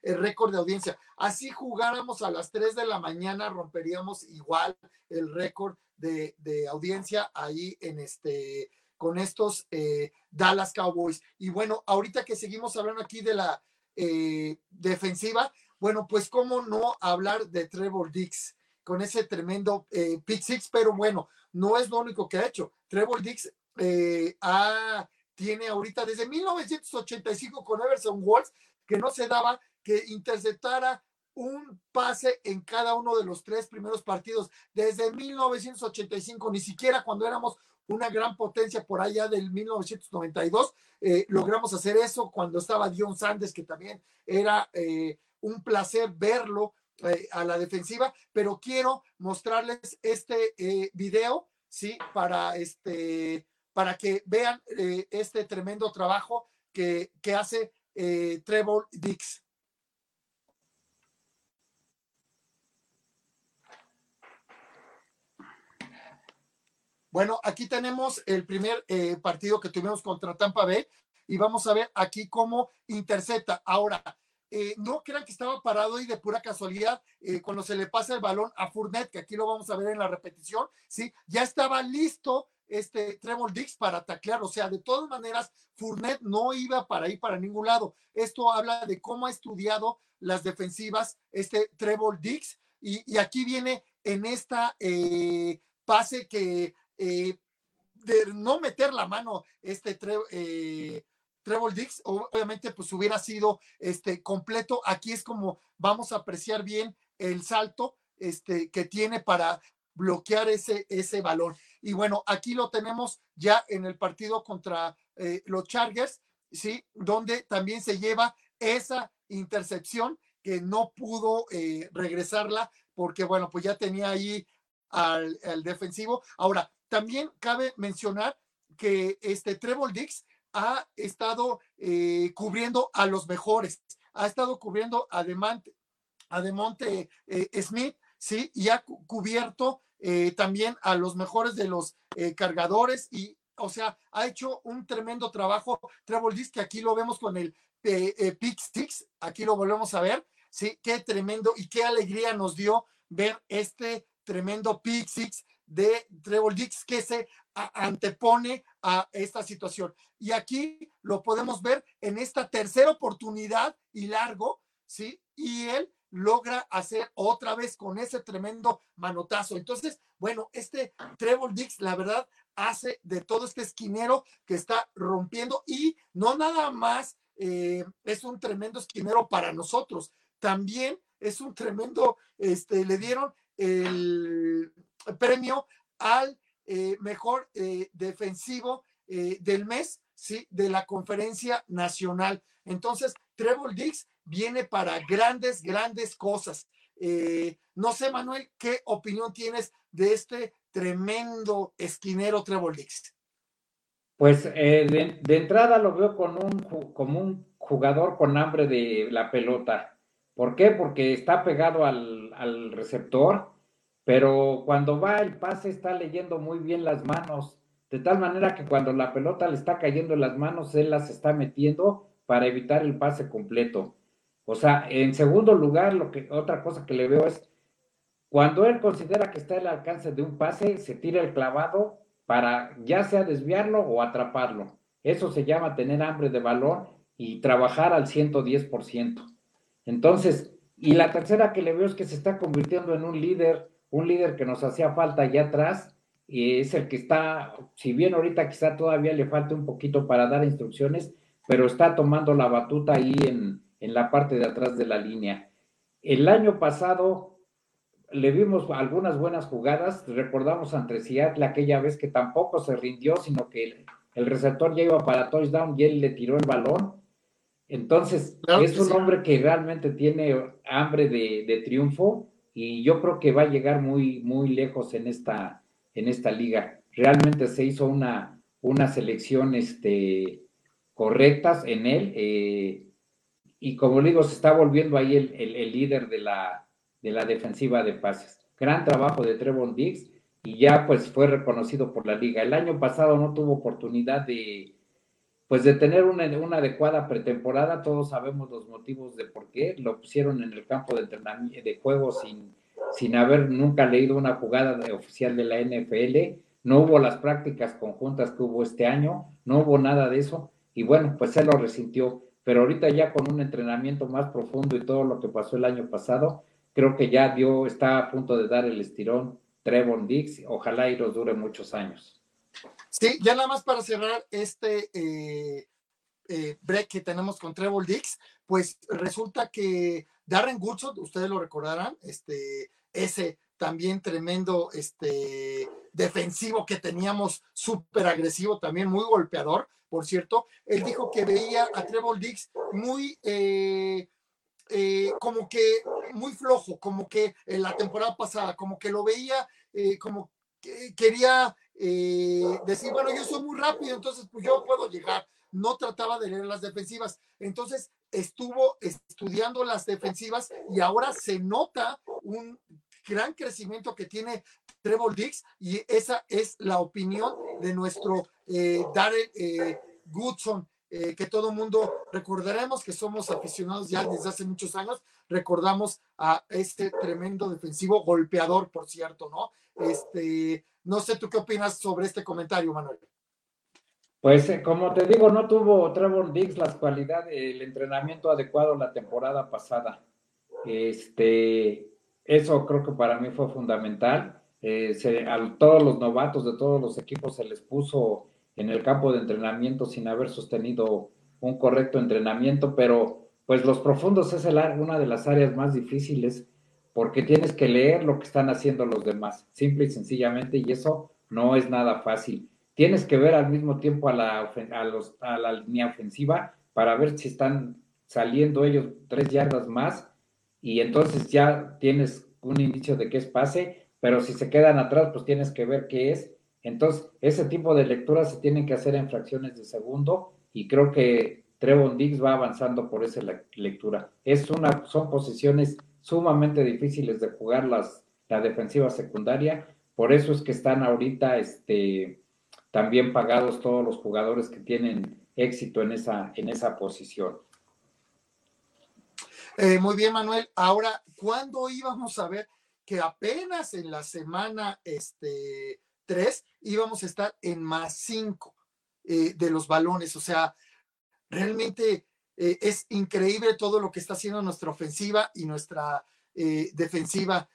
el récord de audiencia. Así jugáramos a las 3 de la mañana, romperíamos igual el récord de, audiencia ahí en este con estos eh, Dallas Cowboys. Y bueno, ahorita que seguimos hablando aquí de la eh, defensiva, bueno, pues cómo no hablar de Trevor Dix con ese tremendo eh, pick six, pero bueno, no es lo único que ha hecho. Trevor Dix ha tiene ahorita desde 1985 con Everson Walls, que no se daba que interceptara un pase en cada uno de los tres primeros partidos. Desde 1985, ni siquiera cuando éramos una gran potencia por allá del 1992, eh, logramos hacer eso cuando estaba Dion Sanders, que también era eh, un placer verlo eh, a la defensiva, pero quiero mostrarles este video, ¿sí? Para este para que vean eh, este tremendo trabajo que, hace eh, Trevor Dix. Bueno, aquí tenemos el primer eh, partido que tuvimos contra Tampa Bay y vamos a ver aquí cómo intercepta. Ahora, no crean que estaba parado y de pura casualidad cuando se le pasa el balón a Fournette, que aquí lo vamos a ver en la repetición, ¿sí? Ya estaba listo este Trevor Dix para taclear. O sea, de todas maneras, Fournette no iba para ir para ningún lado. Esto habla de cómo ha estudiado las defensivas este Trevor Dix. Y, aquí viene en esta eh, pase que eh, de no meter la mano este eh, Trevor Dix, obviamente pues hubiera sido este completo. Aquí es como vamos a apreciar bien el salto este, que tiene para bloquear ese, ese balón. Y bueno, aquí lo tenemos ya en el partido contra eh, los Chargers, ¿sí? Donde también se lleva esa intercepción que no pudo eh, regresarla porque, bueno, pues ya tenía ahí al, defensivo. Ahora, también cabe mencionar que este Trevor Dix ha estado eh, cubriendo a los mejores, ha estado cubriendo a Demonte, a Demonte Smith, ¿sí? Y ha cubierto eh, también a los mejores de los eh, cargadores y, o sea, ha hecho un tremendo trabajo. Trevor Dix, que aquí lo vemos con el eh, Pick Six, aquí lo volvemos a ver, sí, qué tremendo y qué alegría nos dio ver este tremendo Pick Six de Trevor Dix que se antepone a esta situación. Y aquí lo podemos ver en esta tercera oportunidad y largo, ¿sí? Y él logra hacer otra vez con ese tremendo manotazo. Entonces, bueno, este Trevor Dix, la verdad, hace de todo este esquinero que está rompiendo y no nada más eh, es un tremendo esquinero para nosotros, también es un tremendo, este, le dieron el premio al eh, mejor eh, defensivo del mes, ¿sí? De la conferencia nacional. Entonces, Trevor Dix viene para grandes, grandes cosas. Eh, no sé, Manuel, ¿qué opinión tienes de este tremendo esquinero Trevor Dix? Pues eh, de, entrada lo veo con un, como un jugador con hambre de la pelota. ¿Por qué? Porque está pegado al, al receptor, pero cuando va el pase está leyendo muy bien las manos, de tal manera que cuando la pelota le está cayendo en las manos, él las está metiendo para evitar el pase completo. O sea, en segundo lugar, lo que, otra cosa que le veo es cuando él considera que está al alcance de un pase, se tira el clavado para ya sea desviarlo o atraparlo. Eso se llama tener hambre de balón y trabajar al 110%. Entonces, y la tercera que le veo es que se está convirtiendo en un líder, un líder que nos hacía falta allá atrás, y es el que está, si bien ahorita quizá todavía le falta un poquito para dar instrucciones, pero está tomando la batuta ahí en, en la parte de atrás de la línea. El año pasado le vimos algunas buenas jugadas, recordamos ante Seattle aquella vez que tampoco se rindió, sino que el, receptor ya iba para touchdown y él le tiró el balón. Entonces, es un hombre que realmente tiene hambre de, triunfo y yo creo que va a llegar muy, muy lejos en esta, en esta liga. Realmente se hizo una, una selección este, correctas en él. Eh, y como digo, se está volviendo ahí el, líder de la, de la defensiva de pases. Gran trabajo de Trevor Diggs y ya pues fue reconocido por la liga. El año pasado no tuvo oportunidad de pues de tener una, una adecuada pretemporada, todos sabemos los motivos de por qué, lo pusieron en el campo de juego sin, sin haber nunca leído una jugada oficial de la NFL, no hubo las prácticas conjuntas que hubo este año, no hubo nada de eso, y bueno, pues él lo resintió pero ahorita ya con un entrenamiento más profundo y todo lo que pasó el año pasado, creo que ya dio, está a punto de dar el estirón Trevor Dix, ojalá y los dure muchos años. Sí, ya nada más para cerrar este eh, eh, break que tenemos con Trevor Dix, pues resulta que Darren Goodson, ustedes lo recordarán, este, ese también tremendo este, defensivo que teníamos, súper agresivo, también muy golpeador, por cierto, él dijo que veía a Trevor Dix muy, eh, como que muy flojo, como que en la temporada pasada, como que lo veía, como que quería decir, bueno, yo soy muy rápido, entonces pues yo puedo llegar. No trataba de leer las defensivas. Entonces estuvo estudiando las defensivas y ahora se nota un gran crecimiento que tiene Trevor Dix y esa es la opinión de nuestro eh, Darrell eh, Goodson, eh, que todo mundo recordaremos que somos aficionados ya desde hace muchos años, recordamos a este tremendo defensivo golpeador, por cierto, ¿no? Este, no sé tú qué opinas sobre este comentario, Manuel. Pues como te digo, no tuvo Trevor Dix las cualidades, el entrenamiento adecuado la temporada pasada. Este, eso creo que para mí fue fundamental. Eh, a todos los novatos de todos los equipos se les puso en el campo de entrenamiento sin haber sostenido un correcto entrenamiento, pero pues los profundos es el, una de las áreas más difíciles porque tienes que leer lo que están haciendo los demás, simple y sencillamente, y eso no es nada fácil. Tienes que ver al mismo tiempo a la, a, la línea ofensiva para ver si están saliendo ellos tres yardas más y entonces ya tienes un indicio de que es pase, pero si se quedan atrás, pues tienes que ver qué es. Entonces, ese tipo de lecturas se tienen que hacer en fracciones de segundo y creo que Trevon Diggs va avanzando por esa lectura. Es una, son posiciones sumamente difíciles de jugar las, la defensiva secundaria, por eso es que están ahorita este, también pagados todos los jugadores que tienen éxito en esa, en esa posición. Eh, muy bien, Manuel. Ahora, ¿cuándo íbamos a ver que apenas en la semana este, 3 íbamos a estar en más 5 eh, de los balones? O sea, realmente eh, es increíble todo lo que está haciendo nuestra ofensiva y nuestra defensiva.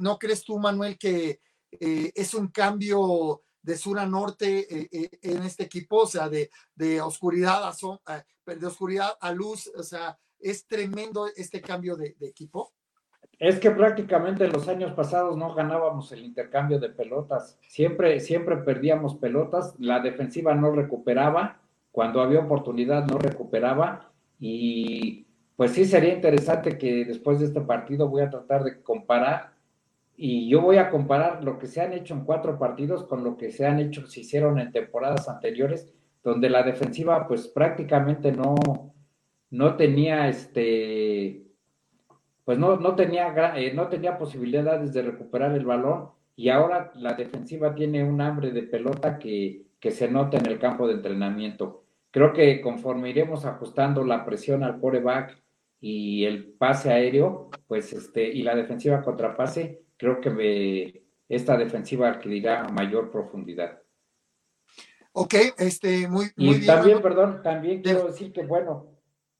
¿No crees tú, Manuel, que es un cambio de sur a norte en este equipo? O sea, de, de oscuridad a, de oscuridad a luz, o sea, es tremendo este cambio de, equipo. Es que prácticamente en los años pasados no ganábamos el intercambio de pelotas. Siempre, siempre perdíamos pelotas. La defensiva no recuperaba. Cuando había oportunidad no recuperaba. Y pues sí sería interesante que después de este partido voy a tratar de comparar y yo voy a comparar lo que se han hecho en cuatro partidos con lo que se han hecho, se hicieron en temporadas anteriores, donde la defensiva pues prácticamente no, no tenía este, pues no, no, tenía, eh, no tenía posibilidades de recuperar el balón y ahora la defensiva tiene un hambre de pelota que, que se nota en el campo de entrenamiento. Creo que conforme iremos ajustando la presión al coreback y el pase aéreo, pues este, y la defensiva contrapase, creo que me, esta defensiva adquirirá mayor profundidad. Ok, este, muy, muy y también, perdón, también quiero decir que, bueno,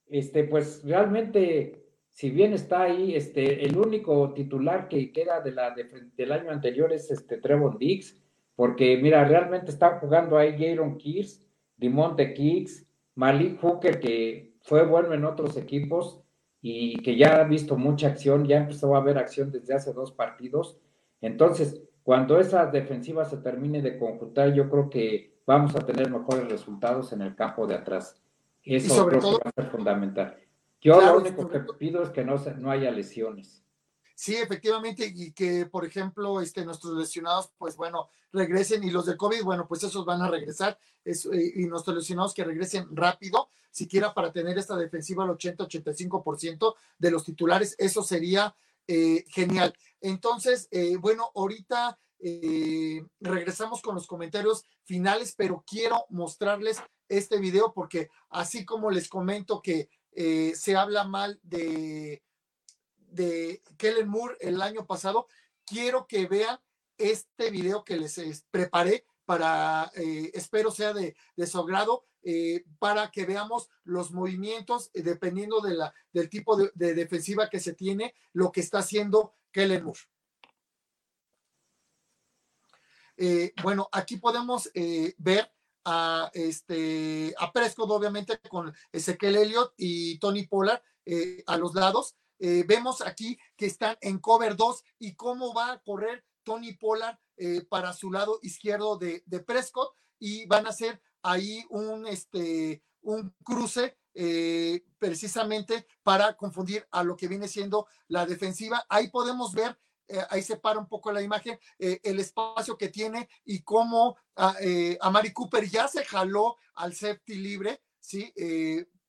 este, pues realmente, si bien está ahí, este, el único titular que queda de la del año anterior es este Trevon Dix, porque mira, realmente están jugando ahí Jaron Kears, Dimonte Kicks, Malik Hooker, que fue bueno en otros equipos, y que ya ha visto mucha acción, ya empezó a haber acción desde hace dos partidos. Entonces, cuando esa defensiva se termine de conjuntar, yo creo que vamos a tener mejores resultados en el campo de atrás. Eso creo que va a ser fundamental. Yo lo único que pido es que no, no haya lesiones. Sí, efectivamente, y que, por ejemplo, este, nuestros lesionados, pues bueno, regresen y los de COVID, bueno, pues esos van a regresar eh, y nuestros lesionados que regresen rápido, siquiera para tener esta defensiva al 80-85% de los titulares, eso sería eh, genial. Entonces, eh, bueno, ahorita regresamos con los comentarios finales, pero quiero mostrarles este video porque así como les comento que se habla mal de de Kellen Moore el año pasado, quiero que vean este video que les preparé para, eh, espero sea de, de su agrado, eh, para que veamos los movimientos, eh, dependiendo de la, del tipo de, defensiva que se tiene, lo que está haciendo Kellen Moore. bueno, aquí podemos ver a, este, a Prescott, obviamente, con Ezequiel Elliott y Tony Pollard a los lados. Eh, vemos aquí que están en cover 2 y cómo va a correr Tony Pollard eh, para su lado izquierdo de, Prescott y van a hacer ahí un, este, un cruce eh, precisamente para confundir a lo que viene siendo la defensiva. Ahí podemos ver, ahí se para un poco la imagen, el espacio que tiene y cómo ah, a, Mari Cooper ya se jaló al safety libre, ¿sí?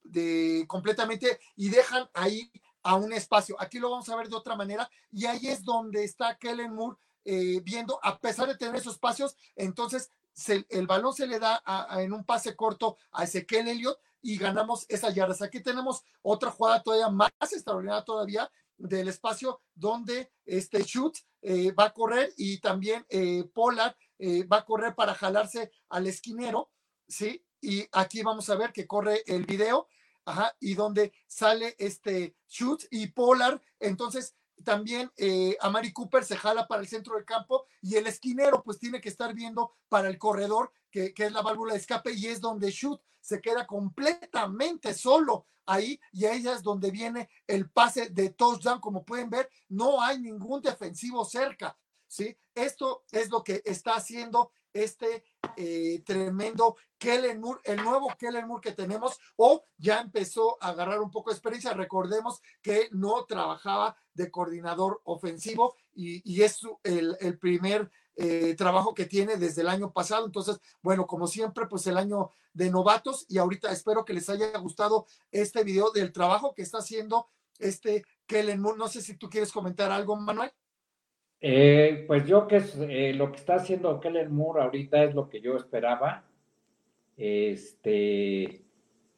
de, completamente y dejan ahí a un espacio. Aquí lo vamos a ver de otra manera y ahí es donde está Kellen Moore eh, viendo, a pesar de tener esos espacios, entonces el balón se le da en un pase corto a Ezequiel Elliott y ganamos esas yardas. Aquí tenemos otra jugada todavía más extraordinaria todavía del espacio donde este shoot eh, va a correr y también eh, Pollard va a correr para jalarse al esquinero, ¿sí? Y aquí vamos a ver que corre el video Ajá, y donde sale este shoot y Polar, entonces también eh, a Mari Cooper se jala para el centro del campo y el esquinero pues tiene que estar viendo para el corredor, que, es la válvula de escape y es donde shoot se queda completamente solo ahí y ahí es donde viene el pase de touchdown. Como pueden ver, no hay ningún defensivo cerca. ¿sí? Esto es lo que está haciendo este eh, tremendo Kellen Moore, el nuevo Kellen Moore que tenemos, o ya empezó a agarrar un poco de experiencia. Recordemos que no trabajaba de coordinador ofensivo y, es el, primer eh, trabajo que tiene desde el año pasado. Entonces, bueno, como siempre, pues el año de novatos y ahorita espero que les haya gustado este video del trabajo que está haciendo este Kellen Moore. No sé si tú quieres comentar algo, Manuel. Eh, pues yo que es, eh, lo que está haciendo Kellen Moore ahorita es lo que yo esperaba. Este,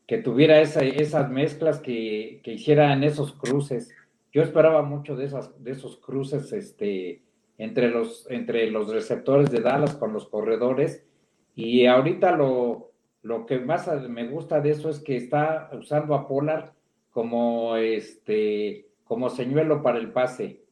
que tuviera esas mezclas que, que hicieran esos cruces. Yo esperaba mucho de, esas, de esos cruces este, entre, los, entre los receptores de Dallas con los corredores. Y ahorita lo, lo que más me gusta de eso es que está usando a Polar como, este, como señuelo para el pase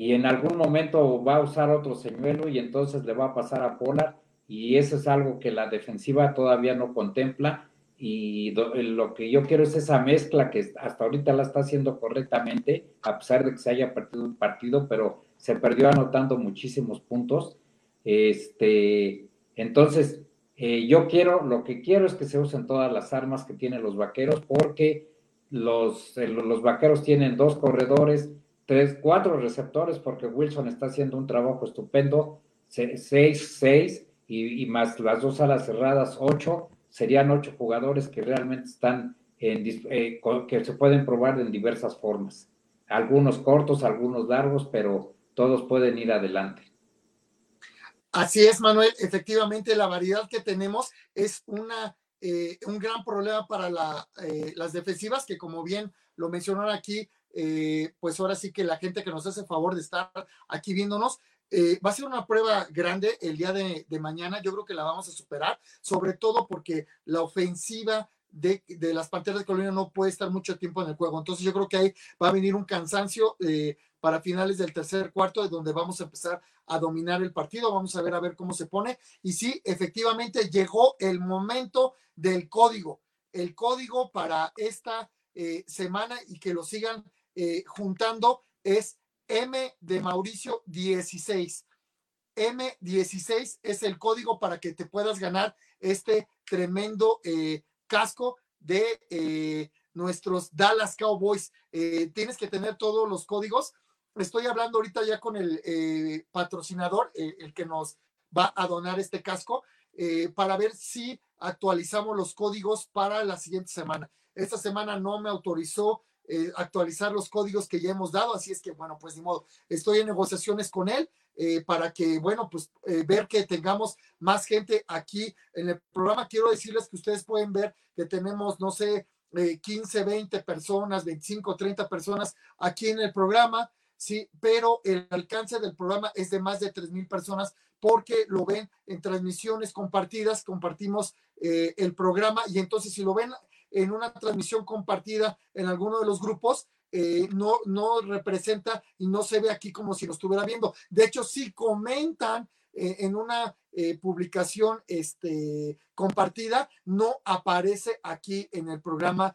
y en algún momento va a usar otro señuelo y entonces le va a pasar a Polar y eso es algo que la defensiva todavía no contempla y lo que yo quiero es esa mezcla que hasta ahorita la está haciendo correctamente, a pesar de que se haya perdido un partido, pero se perdió anotando muchísimos puntos. Este, entonces, eh, yo quiero, lo que quiero es que se usen todas las armas que tienen los vaqueros, porque los, los vaqueros tienen dos corredores, tres, cuatro receptores, porque Wilson está haciendo un trabajo estupendo, seis, seis, y, más las dos alas cerradas, ocho, serían ocho jugadores que realmente están en, eh, que se pueden probar en diversas formas. Algunos cortos, algunos largos, pero todos pueden ir adelante. Así es, Manuel. Efectivamente, la variedad que tenemos es una, eh, un gran problema para la, eh, las defensivas, que como bien lo mencionaron aquí, eh, pues ahora sí que la gente que nos hace favor de estar aquí viéndonos, va a ser una prueba grande el día de, mañana. Yo creo que la vamos a superar, sobre todo porque la ofensiva de, de, las Panteras de Colonia no puede estar mucho tiempo en el juego. Entonces yo creo que ahí va a venir un cansancio para finales del tercer cuarto, de donde vamos a empezar a dominar el partido. Vamos a ver a ver cómo se pone. Y sí, efectivamente llegó el momento del código. El código para esta eh, semana y que lo sigan eh, juntando es M de Mauricio 16. M16 es el código para que te puedas ganar este tremendo eh, casco de nuestros Dallas Cowboys. tienes que tener todos los códigos estoy hablando ahorita ya con el eh, patrocinador, eh, el que nos va a donar este casco, eh, para ver si actualizamos los códigos para la siguiente semana. Esta semana no me autorizó actualizar los códigos que ya hemos dado, así es que, bueno, pues ni modo, estoy en negociaciones con él para que, bueno, pues ver que tengamos más gente aquí en el programa. Quiero decirles que ustedes pueden ver que tenemos, no sé, 15, 20 personas, 25, 30 personas aquí en el programa sí, pero el alcance del programa es de más de tres mil personas porque lo ven en transmisiones compartidas, compartimos eh, el programa y entonces si lo ven en una transmisión compartida en alguno de los grupos, eh, no, no representa y no se ve aquí como si lo estuviera viendo. De hecho, si comentan eh, en una publicación este, compartida, no aparece aquí en el programa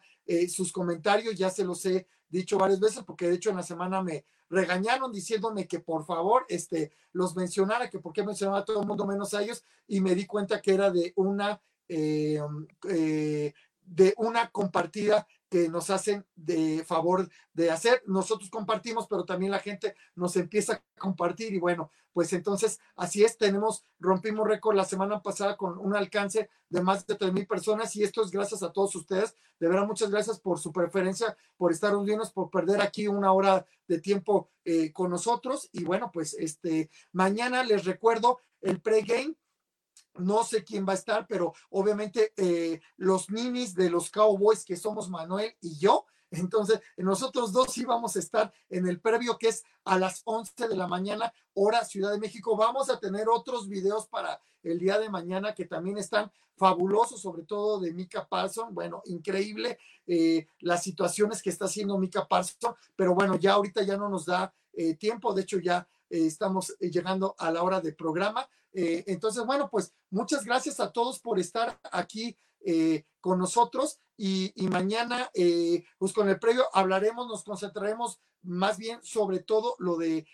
sus comentarios, ya se los he dicho varias veces, porque de hecho en la semana me, regañaron diciéndome que por favor este, los mencionara, que por qué mencionaba a todo el mundo menos a ellos, y me di cuenta que era de una, eh, eh, de una compartida que nos hacen de favor de hacer. Nosotros compartimos, pero también la gente nos empieza a compartir y bueno, pues entonces así es, tenemos, rompimos récord la semana pasada con un alcance de más de tres mil personas y esto es gracias a todos ustedes. De verdad, muchas gracias por su preferencia, por estar unidos, por perder aquí una hora de tiempo eh, con nosotros y bueno, pues este, mañana les recuerdo el pregame no sé quién va a estar, pero obviamente eh, los ninis de los Cowboys, que somos Manuel y yo, entonces nosotros dos sí vamos a estar en el previo que es a las 11 de la mañana, hora Ciudad de México. Vamos a tener otros videos para el día de mañana que también están fabulosos, sobre todo de Mika Parson. Bueno, increíble eh, las situaciones que está haciendo Mika Parson, pero bueno, ya ahorita ya no nos da eh, tiempo, de hecho ya estamos llegando a la hora de programa. Eh, entonces, bueno, pues muchas gracias a todos por estar aquí eh, con nosotros y, mañana, eh, pues con el previo hablaremos, nos concentraremos más bien sobre todo lo de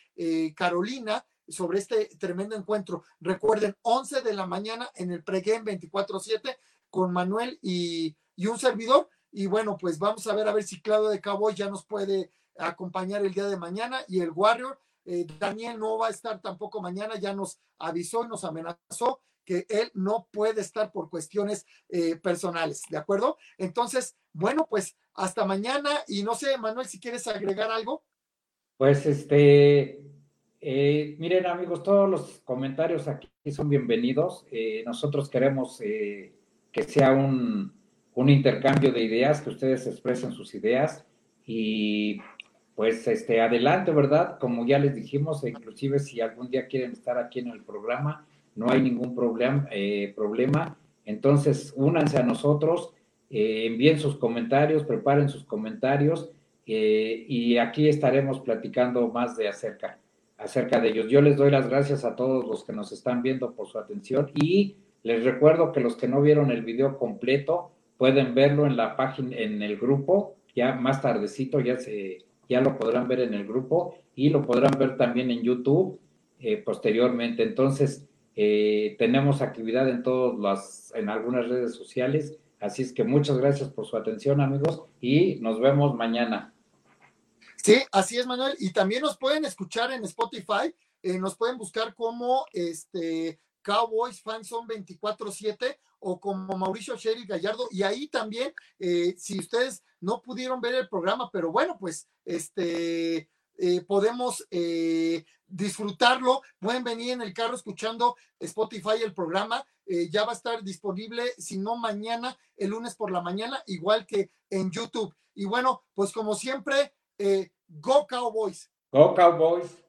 Carolina, sobre este tremendo encuentro. Recuerden, 11 de la mañana en el pregame 24-7 con Manuel y, y, un servidor. Y bueno, pues vamos a ver a ver si Claudio de Cabo ya nos puede acompañar el día de mañana y el Warrior eh, Daniel no va a estar tampoco mañana, ya nos avisó y nos amenazó que él no puede estar por cuestiones eh, personales, ¿de acuerdo? Entonces, bueno, pues hasta mañana y no sé, Manuel, si quieres agregar algo. Pues este, eh, miren amigos, todos los comentarios aquí son bienvenidos. nosotros queremos que sea un, un intercambio de ideas, que ustedes expresen sus ideas y pues este, adelante, ¿verdad? Como ya les dijimos, inclusive si algún día quieren estar aquí en el programa, no hay ningún problema. Eh, problema. Entonces, únanse a nosotros, eh, envíen sus comentarios, preparen sus comentarios eh, y aquí estaremos platicando más de acerca, acerca de ellos. Yo les doy las gracias a todos los que nos están viendo por su atención y les recuerdo que los que no vieron el video completo pueden verlo en la página, en el grupo, ya más tardecito, ya se ya lo podrán ver en el grupo y lo podrán ver también en YouTube eh, posteriormente. Entonces, eh, tenemos actividad en todas las, en algunas redes sociales. Así es que muchas gracias por su atención, amigos, y nos vemos mañana. Sí, así es, Manuel. Y también nos pueden escuchar en Spotify, eh, nos pueden buscar como este Cowboys Fanson 24-7 o como Mauricio Sherry Gallardo. Y ahí también, eh, si ustedes no pudieron ver el programa, pero bueno, pues este eh, podemos eh, disfrutarlo. Pueden venir en el carro escuchando Spotify el programa. ya va a estar disponible, si no mañana, el lunes por la mañana, igual que en YouTube. Y bueno, pues como siempre, Go Cowboys. Go Cowboys.